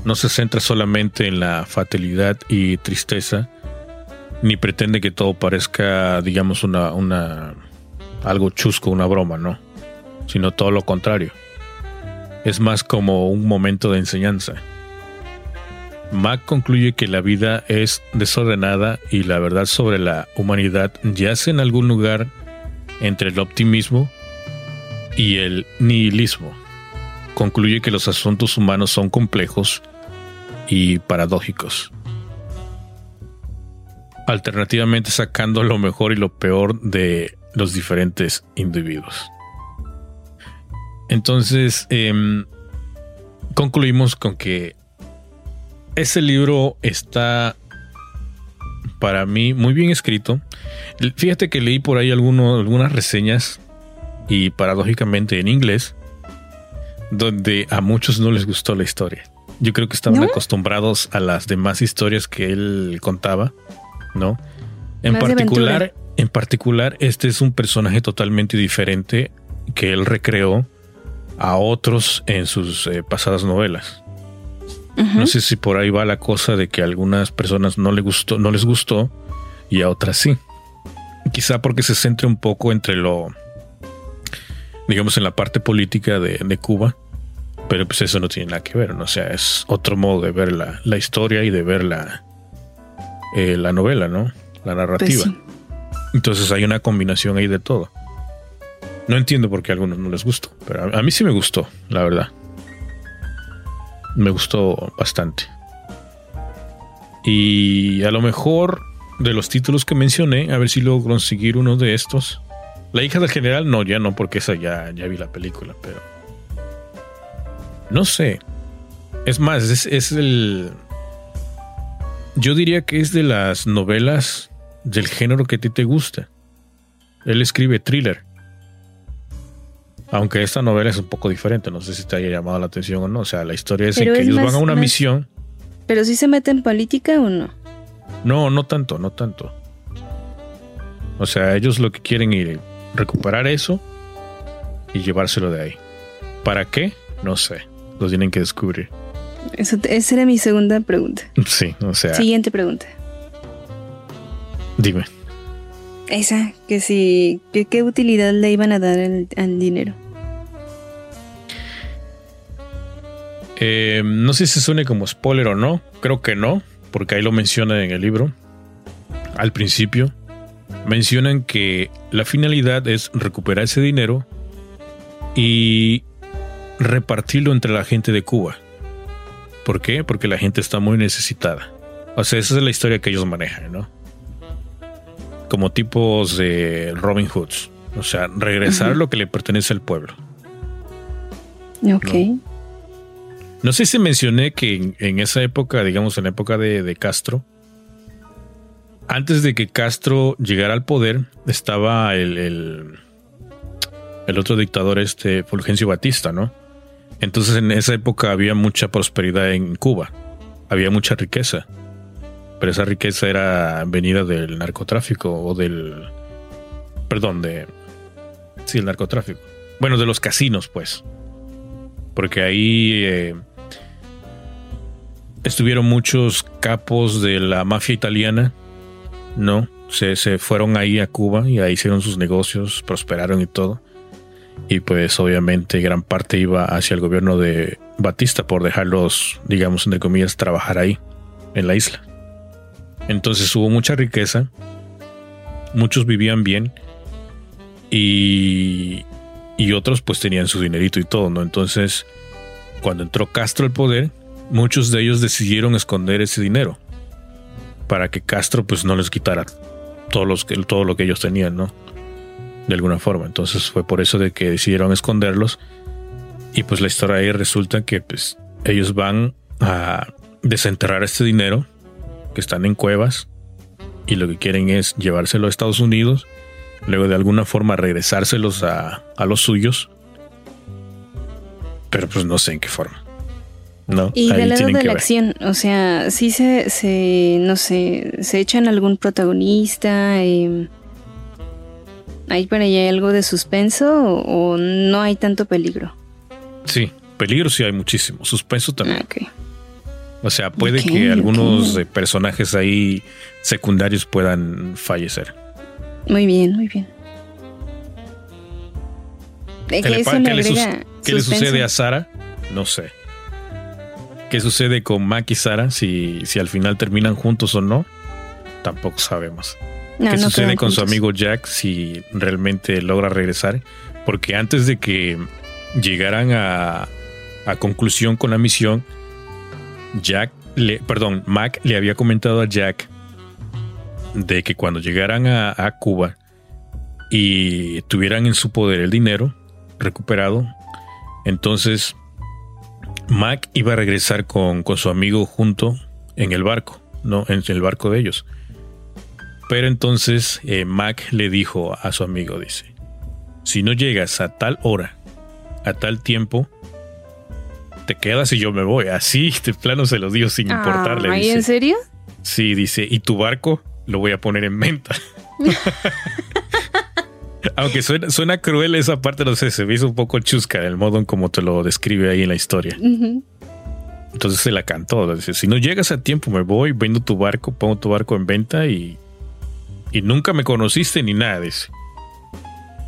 No se centra solamente en la fatalidad y tristeza, ni pretende que todo parezca, digamos, una, una algo chusco, una broma, no, sino todo lo contrario. Es más como un momento de enseñanza. Mac concluye que la vida es desordenada y la verdad sobre la humanidad yace en algún lugar entre el optimismo y el nihilismo. Concluye que los asuntos humanos son complejos y paradójicos. Alternativamente sacando lo mejor y lo peor de los diferentes individuos. Entonces, em, concluimos con que ese libro está para mí muy bien escrito. Fíjate que leí por ahí algunas reseñas y paradójicamente en inglés, donde a muchos no les gustó la historia. Yo creo que estaban acostumbrados a las demás historias que él contaba, ¿no? En particular, en particular, este es un personaje totalmente diferente que él recreó a otros en sus eh, pasadas novelas. No sé si por ahí va la cosa de que a algunas personas no, le gustó, no les gustó y a otras sí. Quizá porque se centre un poco entre lo digamos, en la parte política de, Cuba. Pero pues eso no tiene nada que ver, ¿no? O sea, es otro modo de ver la, historia y de ver la, eh, la novela, ¿no? La narrativa. Pues Entonces hay una combinación ahí de todo. No entiendo por qué a algunos no les gustó, pero a, mí sí me gustó, la verdad. Me gustó bastante. Y a lo mejor de los títulos que mencioné, a ver si logro conseguir uno de estos. La hija del general, no, ya no, porque esa ya, ya vi la película, pero. No sé. Es más, es, es el. Yo diría que es de las novelas del género que a ti te gusta. Él escribe thriller. Aunque esta novela es un poco diferente, no sé si te haya llamado la atención o no. O sea, la historia es en que ellos van a una misión. ¿Pero si se mete en política o no? No, no tanto, no tanto. O sea, ellos lo que quieren ir recuperar eso y llevárselo de ahí. ¿Para qué? No sé. Lo tienen que descubrir. Eso, esa era mi segunda pregunta. <laughs> Sí, o sea. Siguiente pregunta. Dime. Esa, que si. ¿Qué utilidad le iban a dar al, dinero? Eh, no sé si suene como spoiler o no. Creo que no, porque ahí lo menciona en el libro. Al principio mencionan que la finalidad es recuperar ese dinero y repartirlo entre la gente de Cuba. ¿Por qué? Porque la gente está muy necesitada. O sea, esa es la historia que ellos manejan, ¿no? Como tipos de Robin Hoods. O sea, regresar lo que le pertenece al pueblo. Ok. ¿No? sé si mencioné que en, esa época, digamos en la época de Castro, antes de que Castro llegara al poder, estaba el, el, otro dictador, este Fulgencio Batista, ¿no? Entonces en esa época había mucha prosperidad en Cuba, había mucha riqueza, pero esa riqueza era venida del narcotráfico o del... Perdón, de... Sí, el narcotráfico. Bueno, de los casinos, pues. Porque ahí eh, estuvieron muchos capos de la mafia italiana no, se, fueron ahí a Cuba y ahí hicieron sus negocios, prosperaron y todo. y pues obviamente gran parte iba hacia el gobierno de Batista por dejarlos, digamos, entre comillas, trabajar ahí, en la isla. Entonces hubo mucha riqueza, muchos vivían bien y, y otros pues tenían su dinerito y todo, ¿no? Entonces, cuando entró Castro al poder, muchos de ellos decidieron esconder ese dinero para que Castro pues no les quitara todo, lo que ellos tenían, ¿no? De alguna forma. Entonces fue por eso de que decidieron esconderlos. Y pues la historia ahí resulta que pues ellos van a desenterrar este dinero que están en cuevas y lo que quieren es llevárselo a Estados Unidos, luego de alguna forma regresárselos a, a los suyos, pero pues no sé en qué forma. No, y del lado de la acción, o sea, sí se, se, no sé, se echan algún protagonista, eh, ¿hay para allá algo de suspenso o, no hay tanto peligro? Sí, peligro sí hay muchísimo, suspenso también. Ah, o sea, puede que algunos personajes ahí secundarios puedan fallecer. Muy bien, muy bien. ¿Qué, le, ¿qué le sucede a Sara? No sé qué sucede con Mac y Sara, si, si al final terminan juntos o no, tampoco sabemos. ¿Qué sucede con su amigo Jack si realmente logra regresar? Porque antes de que llegaran a, a conclusión con la misión, Jack, le, perdón, Mac le había comentado a Jack de que cuando llegaran a, a Cuba y tuvieran en su poder el dinero recuperado, entonces Mac iba a regresar con, su amigo junto en el barco, ¿no? En el barco de ellos. Pero entonces eh, Mac le dijo a su amigo, dice, si no llegas a tal hora, a tal tiempo, te quedas y yo me voy. Así, de plano se lo dio sin importarle. ¿Ahí en serio? Sí, dice, y tu barco lo voy a poner en venta. <laughs> Aunque suena, cruel esa parte, no sé, se me hizo un poco chusca el modo en como te lo describe ahí en la historia. Entonces se la cantó. Dice, si no llegas a tiempo, me voy, vendo tu barco, pongo tu barco en venta y, y nunca me conociste ni nada. Dice.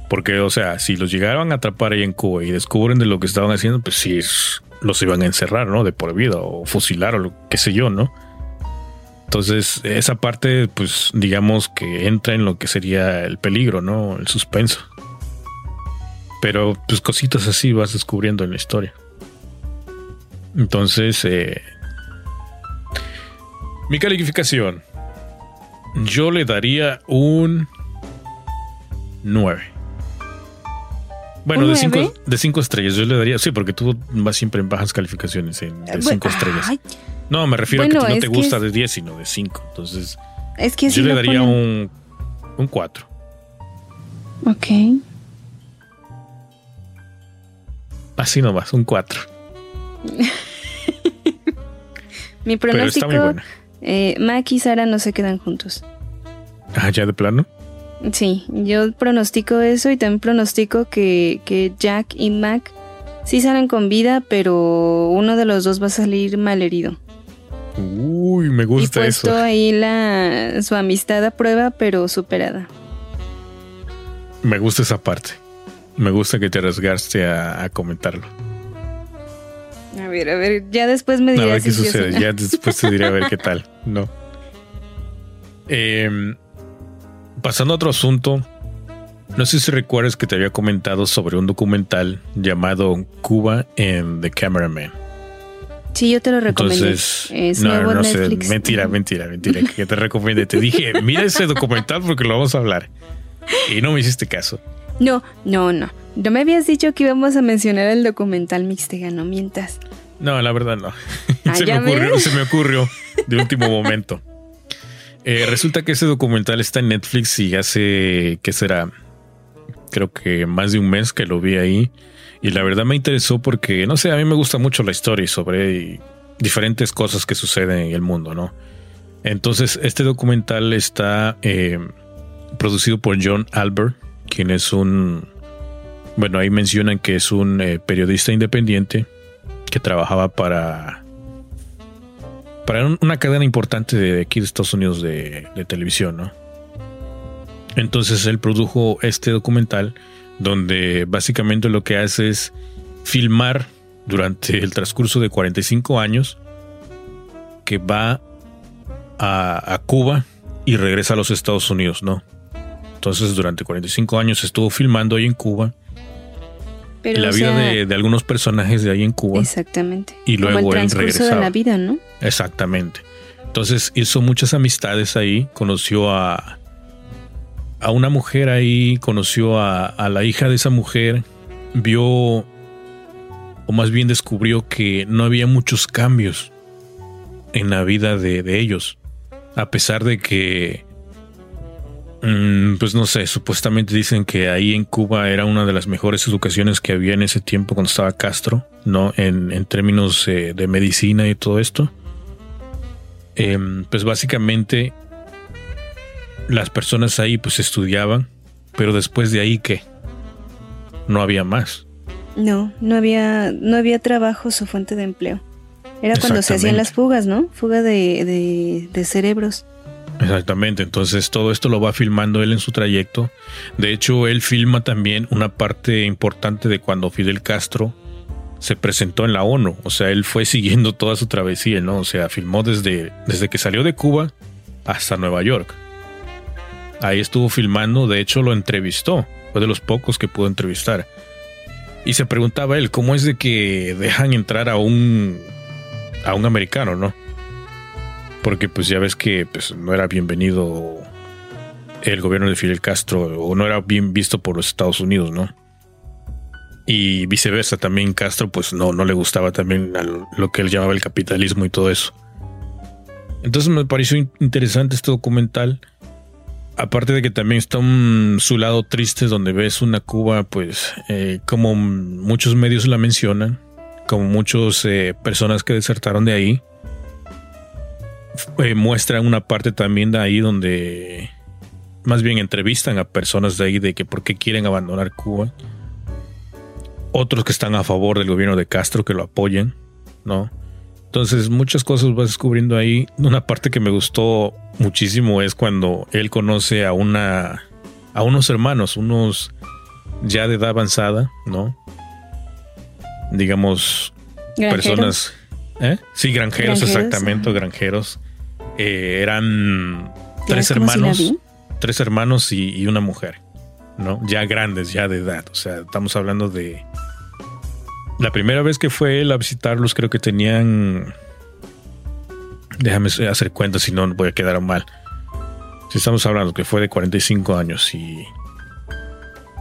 Porque, o sea, si los llegaron a atrapar ahí en Cuba y descubren de lo que estaban haciendo, pues sí, los iban a encerrar, ¿no? De por vida o fusilar o lo que sé yo, ¿no? Entonces, esa parte, pues, digamos que entra en lo que sería el peligro, ¿no? El suspenso. Pero, pues, cositas así vas descubriendo en la historia. Entonces, eh, mi calificación. Yo le daría un 9. Bueno, de 5 de cinco estrellas. Yo le daría. Sí, porque tú vas siempre en bajas calificaciones, en, de 5 estrellas. No, me refiero a que no te gusta de 10, sino de 5. Entonces, es que yo le daría un, un 4. Ok. Así nomás, un 4. <laughs> Mi pronóstico, eh, Mac y Sara no se quedan juntos. Ah, ya de plano. Sí, yo pronostico eso y también pronostico que, que Jack y Mac sí salen con vida, pero uno de los dos va a salir mal herido. Uy, me gusta y puesto ahí la, su amistad a prueba, pero superada. Me gusta esa parte. Me gusta que te arriesgaste a, comentarlo. A ver, a ver, ya después me dirás. A ver qué sucede, ya después te diré a ver qué <laughs> tal. No. Em, pasando a otro asunto, no sé si recuerdas que te había comentado sobre un documental llamado Cuba and the Cameraman. Sí, yo te lo recomiendo. es no, no sé, mentira, mentira, mentira, <laughs> que te recomiende. Te dije, mira ese documental porque lo vamos a hablar. Y no me hiciste caso. No, no, no. No me habías dicho que íbamos a mencionar el documental Mixtega, no mientas. No, la verdad no. <laughs> Ah, se, me ocurrió, se, me ocurrió, de último momento. Eh, resulta que ese documental está en Netflix y hace, ¿qué será? Creo que más de un mes que lo vi ahí. Y la verdad me interesó porque, no sé, a mí me gusta mucho la historia sobre diferentes cosas que suceden en el mundo, ¿no? Entonces, este documental está eh, producido por John Albert, quien es un, bueno, ahí mencionan que es un eh, periodista independiente que trabajaba para, para una cadena importante de aquí de Estados Unidos de, de televisión, ¿no? Entonces él produjo este documental donde básicamente lo que hace es filmar durante el transcurso de 45 años que va a, a Cuba y regresa a los Estados Unidos, ¿no? Entonces durante 45 años estuvo filmando ahí en Cuba la vida de, algunos personajes de ahí en Cuba. Exactamente. Y luego él regresaba. de la vida, ¿no? Exactamente. Entonces hizo muchas amistades ahí, conoció a, a una mujer ahí, conoció a, la hija de esa mujer, vio, o más bien descubrió que no había muchos cambios en la vida de, de ellos, a pesar de que Mm, pues no sé, supuestamente dicen que ahí en Cuba era una de las mejores educaciones que había en ese tiempo cuando estaba Castro, ¿no? En, términos eh, de medicina y todo esto. Em, pues básicamente las personas ahí pues estudiaban, pero después de ahí ¿qué? No había más. No, no había, no había trabajo su fuente de empleo. Era cuando se hacían las fugas, ¿no? Fuga de, de cerebros. Exactamente, entonces todo esto lo va filmando él en su trayecto. De hecho, él filma también una parte importante de cuando Fidel Castro se presentó en la ONU. O sea, él fue <laughs> siguiendo toda su travesía, ¿no? O sea, filmó desde, desde que salió de Cuba hasta Nueva York. Ahí estuvo filmando, de hecho lo entrevistó, fue de los pocos que pudo entrevistar. Y se preguntaba él, ¿cómo es de que dejan entrar a un a un americano, ¿no? porque pues ya ves que pues, no era bienvenido el gobierno de Fidel Castro o no era bien visto por los Estados Unidos, ¿no? Y viceversa, también Castro pues no, no le gustaba también lo que él llamaba el capitalismo y todo eso. Entonces me pareció interesante este documental. Aparte de que también está un, su lado triste donde ves una Cuba, pues eh, como muchos medios la mencionan, como muchas eh, personas que desertaron de ahí, eh, muestra una parte también de ahí donde más bien entrevistan a personas de ahí de que por qué quieren abandonar Cuba. Otros que están a favor del gobierno de Castro que lo apoyen, ¿no? Entonces muchas cosas vas descubriendo ahí. Una parte que me gustó muchísimo es cuando él conoce a una a unos hermanos, unos ya de edad avanzada, ¿no? Digamos personas ¿Eh? Sí, granjeros, exactamente, granjeros. Eh, eran tres hermanos, tres hermanos y, una mujer, ¿no? Ya grandes, ya de edad. O sea, estamos hablando de. La primera vez que fue él a visitarlos, creo que tenían. Déjame hacer cuenta si no voy a quedar mal. Si estamos hablando que fue de 45 años y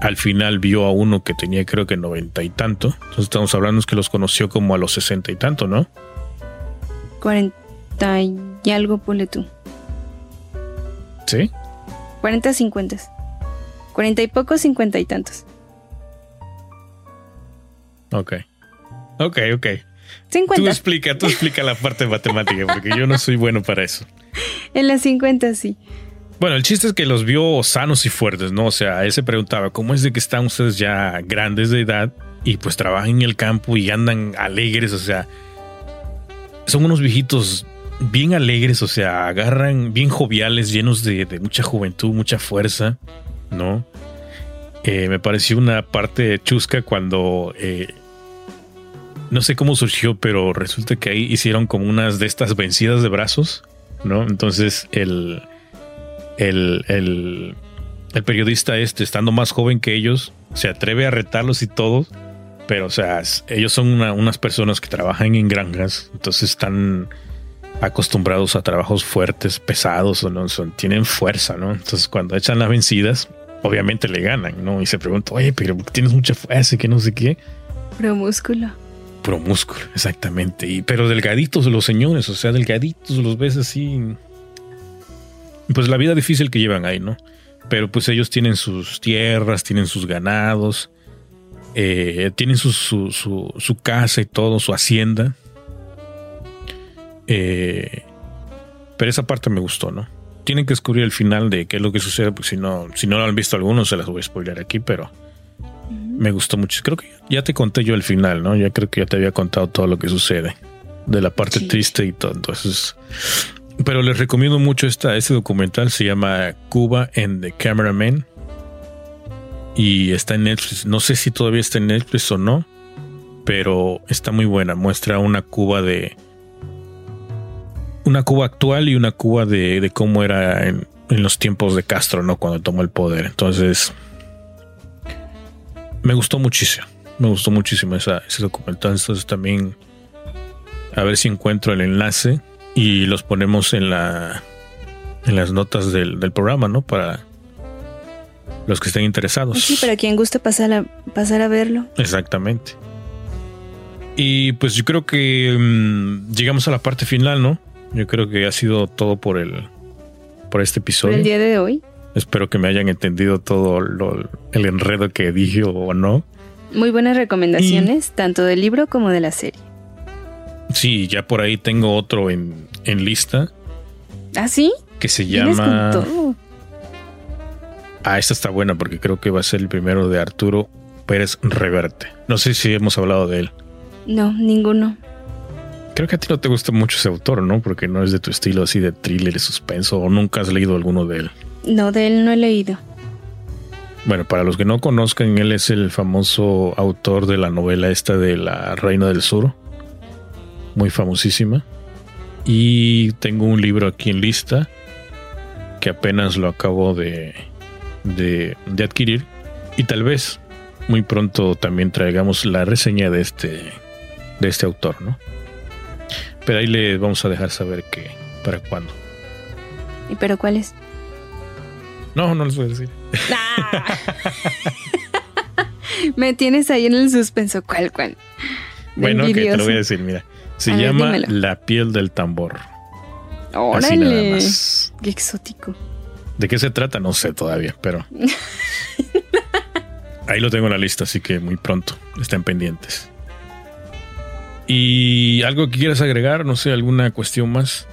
al final vio a uno que tenía creo que noventa y tanto. Entonces estamos hablando que los conoció como a los sesenta y tanto, ¿no? 40 y algo, ponle tú. ¿Sí? 40, 50. 40 y pocos, 50 y tantos. Ok. Ok, ok. 50. Tú explica, tú explica la parte matemática, porque yo no soy bueno para eso. En las 50 sí. Bueno, el chiste es que los vio sanos y fuertes, ¿no? O sea, él se preguntaba, ¿cómo es de que están ustedes ya grandes de edad y pues trabajan en el campo y andan alegres? O sea, son unos viejitos bien alegres, o sea, agarran bien joviales, llenos de, mucha juventud, mucha fuerza, ¿no? Eh, me pareció una parte chusca cuando eh, no sé cómo surgió, pero resulta que ahí hicieron como unas de estas vencidas de brazos, ¿no? Entonces el, el, el, periodista este, estando más joven que ellos, se atreve a retarlos y todo pero, o sea, ellos son unas personas que trabajan en granjas, entonces están acostumbrados a trabajos fuertes, pesados, ¿no? Son, tienen fuerza, ¿no? Entonces, cuando echan las vencidas, obviamente le ganan, ¿no? Y se pregunta, oye, pero tienes mucha fuerza y que no sé qué. Pro músculo. Pro músculo, exactamente. Y, pero delgaditos los señores, o sea, delgaditos los ves así. Pues la vida difícil que llevan ahí, ¿no? Pero pues ellos tienen sus tierras, tienen sus ganados eh, tienen su, su, casa y todo, su hacienda. Eh, pero esa parte me gustó, ¿no? Tienen que descubrir el final de qué es lo que sucede, porque si no, si no lo han visto algunos, se las voy a spoiler aquí, pero me gustó mucho. Creo que ya te conté yo el final, ¿no? Ya creo que ya te había contado todo lo que sucede, de la parte triste y todo. Entonces, pero les recomiendo mucho esta, este documental, se llama Cuba and the Cameraman y está en Netflix. No sé si todavía está en Netflix o no, pero está muy buena. Muestra una Cuba de. Una Cuba actual y una Cuba de, de cómo era en, en, los tiempos de Castro, ¿no? Cuando tomó el poder. Entonces. Me gustó muchísimo. Me gustó muchísimo esa, ese documental. Entonces también. A ver si encuentro el enlace y los ponemos en la. En las notas del, del programa, ¿no? Para los que estén interesados. Sí, para quien guste pasar a, pasar a verlo. Exactamente. Y pues yo creo que um, llegamos a la parte final, ¿no? Yo creo que ha sido todo por el por este episodio. Por el día de hoy. Espero que me hayan entendido todo lo, el enredo que dije o no. Muy buenas recomendaciones, y, tanto del libro como de la serie. Sí, ya por ahí tengo otro en, en lista. ¿Ah, sí? Que se llama. Con? Ah, esta está buena porque creo que va a ser el primero de Arturo Pérez Reverte. No sé si hemos hablado de él. No, ninguno. Creo que a ti no te gusta mucho ese autor, ¿no? Porque no es de tu estilo así de thriller y suspenso o nunca has leído alguno de él. No, de él no he leído. Bueno, para los que no conozcan, él es el famoso autor de la novela esta de la Reina del Sur. Muy famosísima. Y tengo un libro aquí en lista que apenas lo acabo de, de, de adquirir. Y tal vez muy pronto también traigamos la reseña de este de este autor, ¿no? Pero ahí le vamos a dejar saber que para cuándo. ¿Y pero cuál es? No, no les voy a decir. <laughs> Me tienes ahí en el suspenso. ¿Cuál, cuál? Bueno, que te lo voy a decir, mira. Se a llama ver, La piel del tambor. Órale. Qué exótico. ¿De qué se trata? No sé todavía, pero. <laughs> Ahí lo tengo en la lista, así que muy pronto estén pendientes. ¿Y algo que quieras agregar? No sé, alguna cuestión más.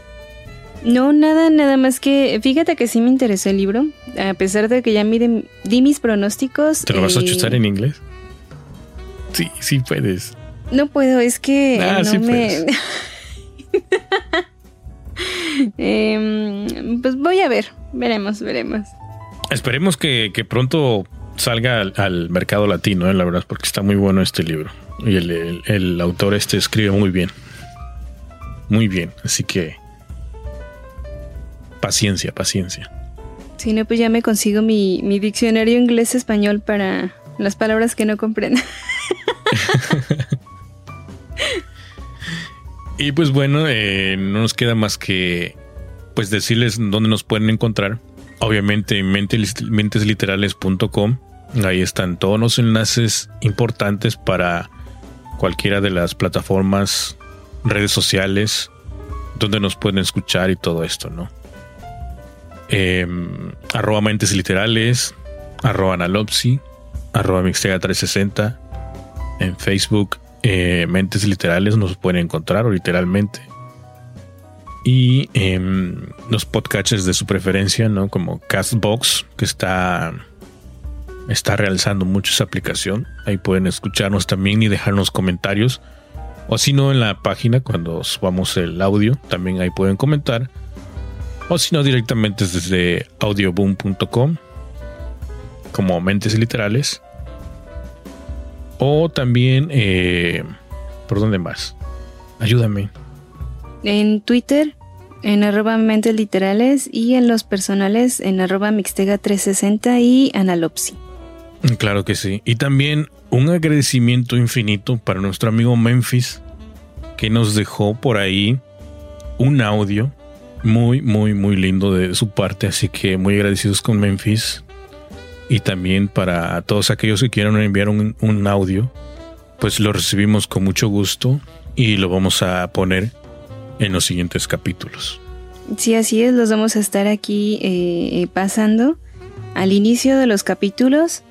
No, nada, nada más que fíjate que sí me interesó el libro, a pesar de que ya mire, di mis pronósticos. ¿Te lo vas a chutar en inglés? Sí, sí puedes. No puedo, es que ah, no sí me... eh, <laughs> pues voy a ver, veremos, veremos. Esperemos que, que pronto salga al, al mercado latino, eh, la verdad, porque está muy bueno este libro. Y el, el, el, autor este escribe muy bien. Muy bien. Así que paciencia, paciencia. Si no, pues ya me consigo mi, mi diccionario inglés-español para las palabras que no comprendo. <laughs> y pues bueno, eh, no nos queda más que pues decirles dónde nos pueden encontrar. Obviamente en mentesliterales.com. Ahí están todos los enlaces importantes para cualquiera de las plataformas, redes sociales, donde nos pueden escuchar y todo esto, ¿no? Eh, arroba mentes literales, arroba analopsi, arroba mixtega 360, en Facebook, eh, mentes literales nos pueden encontrar o literalmente. Y eh, los podcasts de su preferencia, ¿no? Como Castbox, que está está realizando mucho esa aplicación. Ahí pueden escucharnos también y dejarnos comentarios. O si no, en la página, cuando subamos el audio, también ahí pueden comentar. O si no, directamente desde audioboom.com, como mentes literales. O también, eh, ¿por dónde más? Ayúdame. En Twitter, en arroba mentes literales y en los personales en arroba mixtega 360 y analopsi. Claro que sí. Y también un agradecimiento infinito para nuestro amigo Memphis, que nos dejó por ahí un audio muy, muy, muy lindo de su parte. Así que muy agradecidos con Memphis. Y también para todos aquellos que quieran enviar un, un audio, pues lo recibimos con mucho gusto y lo vamos a poner en los siguientes capítulos. Sí, así es, los vamos a estar aquí eh, pasando al inicio de los capítulos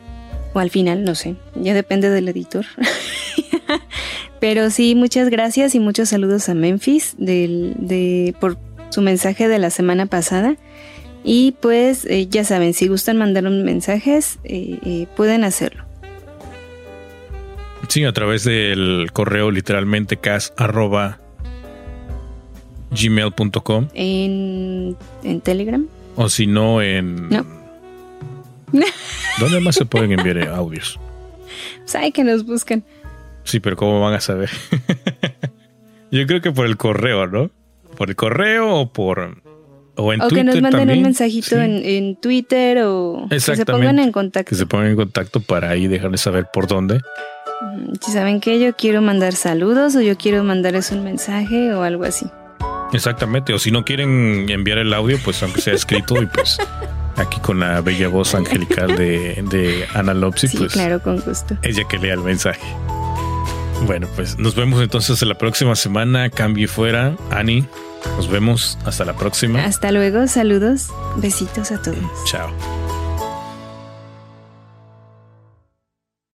o al final, no sé, ya depende del editor. <laughs> Pero sí, muchas gracias y muchos saludos a Memphis del, de, por su mensaje de la semana pasada. Y pues eh, ya saben, si gustan mandar mensajes, eh, eh, pueden hacerlo. Sí, a través del correo literalmente cas arroba gmail.com. ¿En, ¿En Telegram? O si no, en... No ¿Dónde más se <laughs> pueden enviar audios? Pues hay que nos busquen. Sí, pero ¿cómo van a saber? <laughs> Yo creo que por el correo, ¿no? Por el correo o por... O, en o Twitter que nos manden también. un mensajito Sí. en, en Twitter o que se pongan en contacto. Que se pongan en contacto para ahí dejarles saber por dónde. Si saben que yo quiero mandar saludos o yo quiero mandarles un mensaje o algo así. Exactamente. O si no quieren enviar el audio, pues aunque sea escrito y pues <laughs> aquí con la bella voz angelical de, de Ana Lopsi, Sí, pues claro, con gusto. ella que lea el mensaje. Bueno, pues nos vemos entonces la próxima semana. Cambio y fuera. Ani, nos vemos. Hasta la próxima. Hasta luego, saludos, besitos a todos. Chao.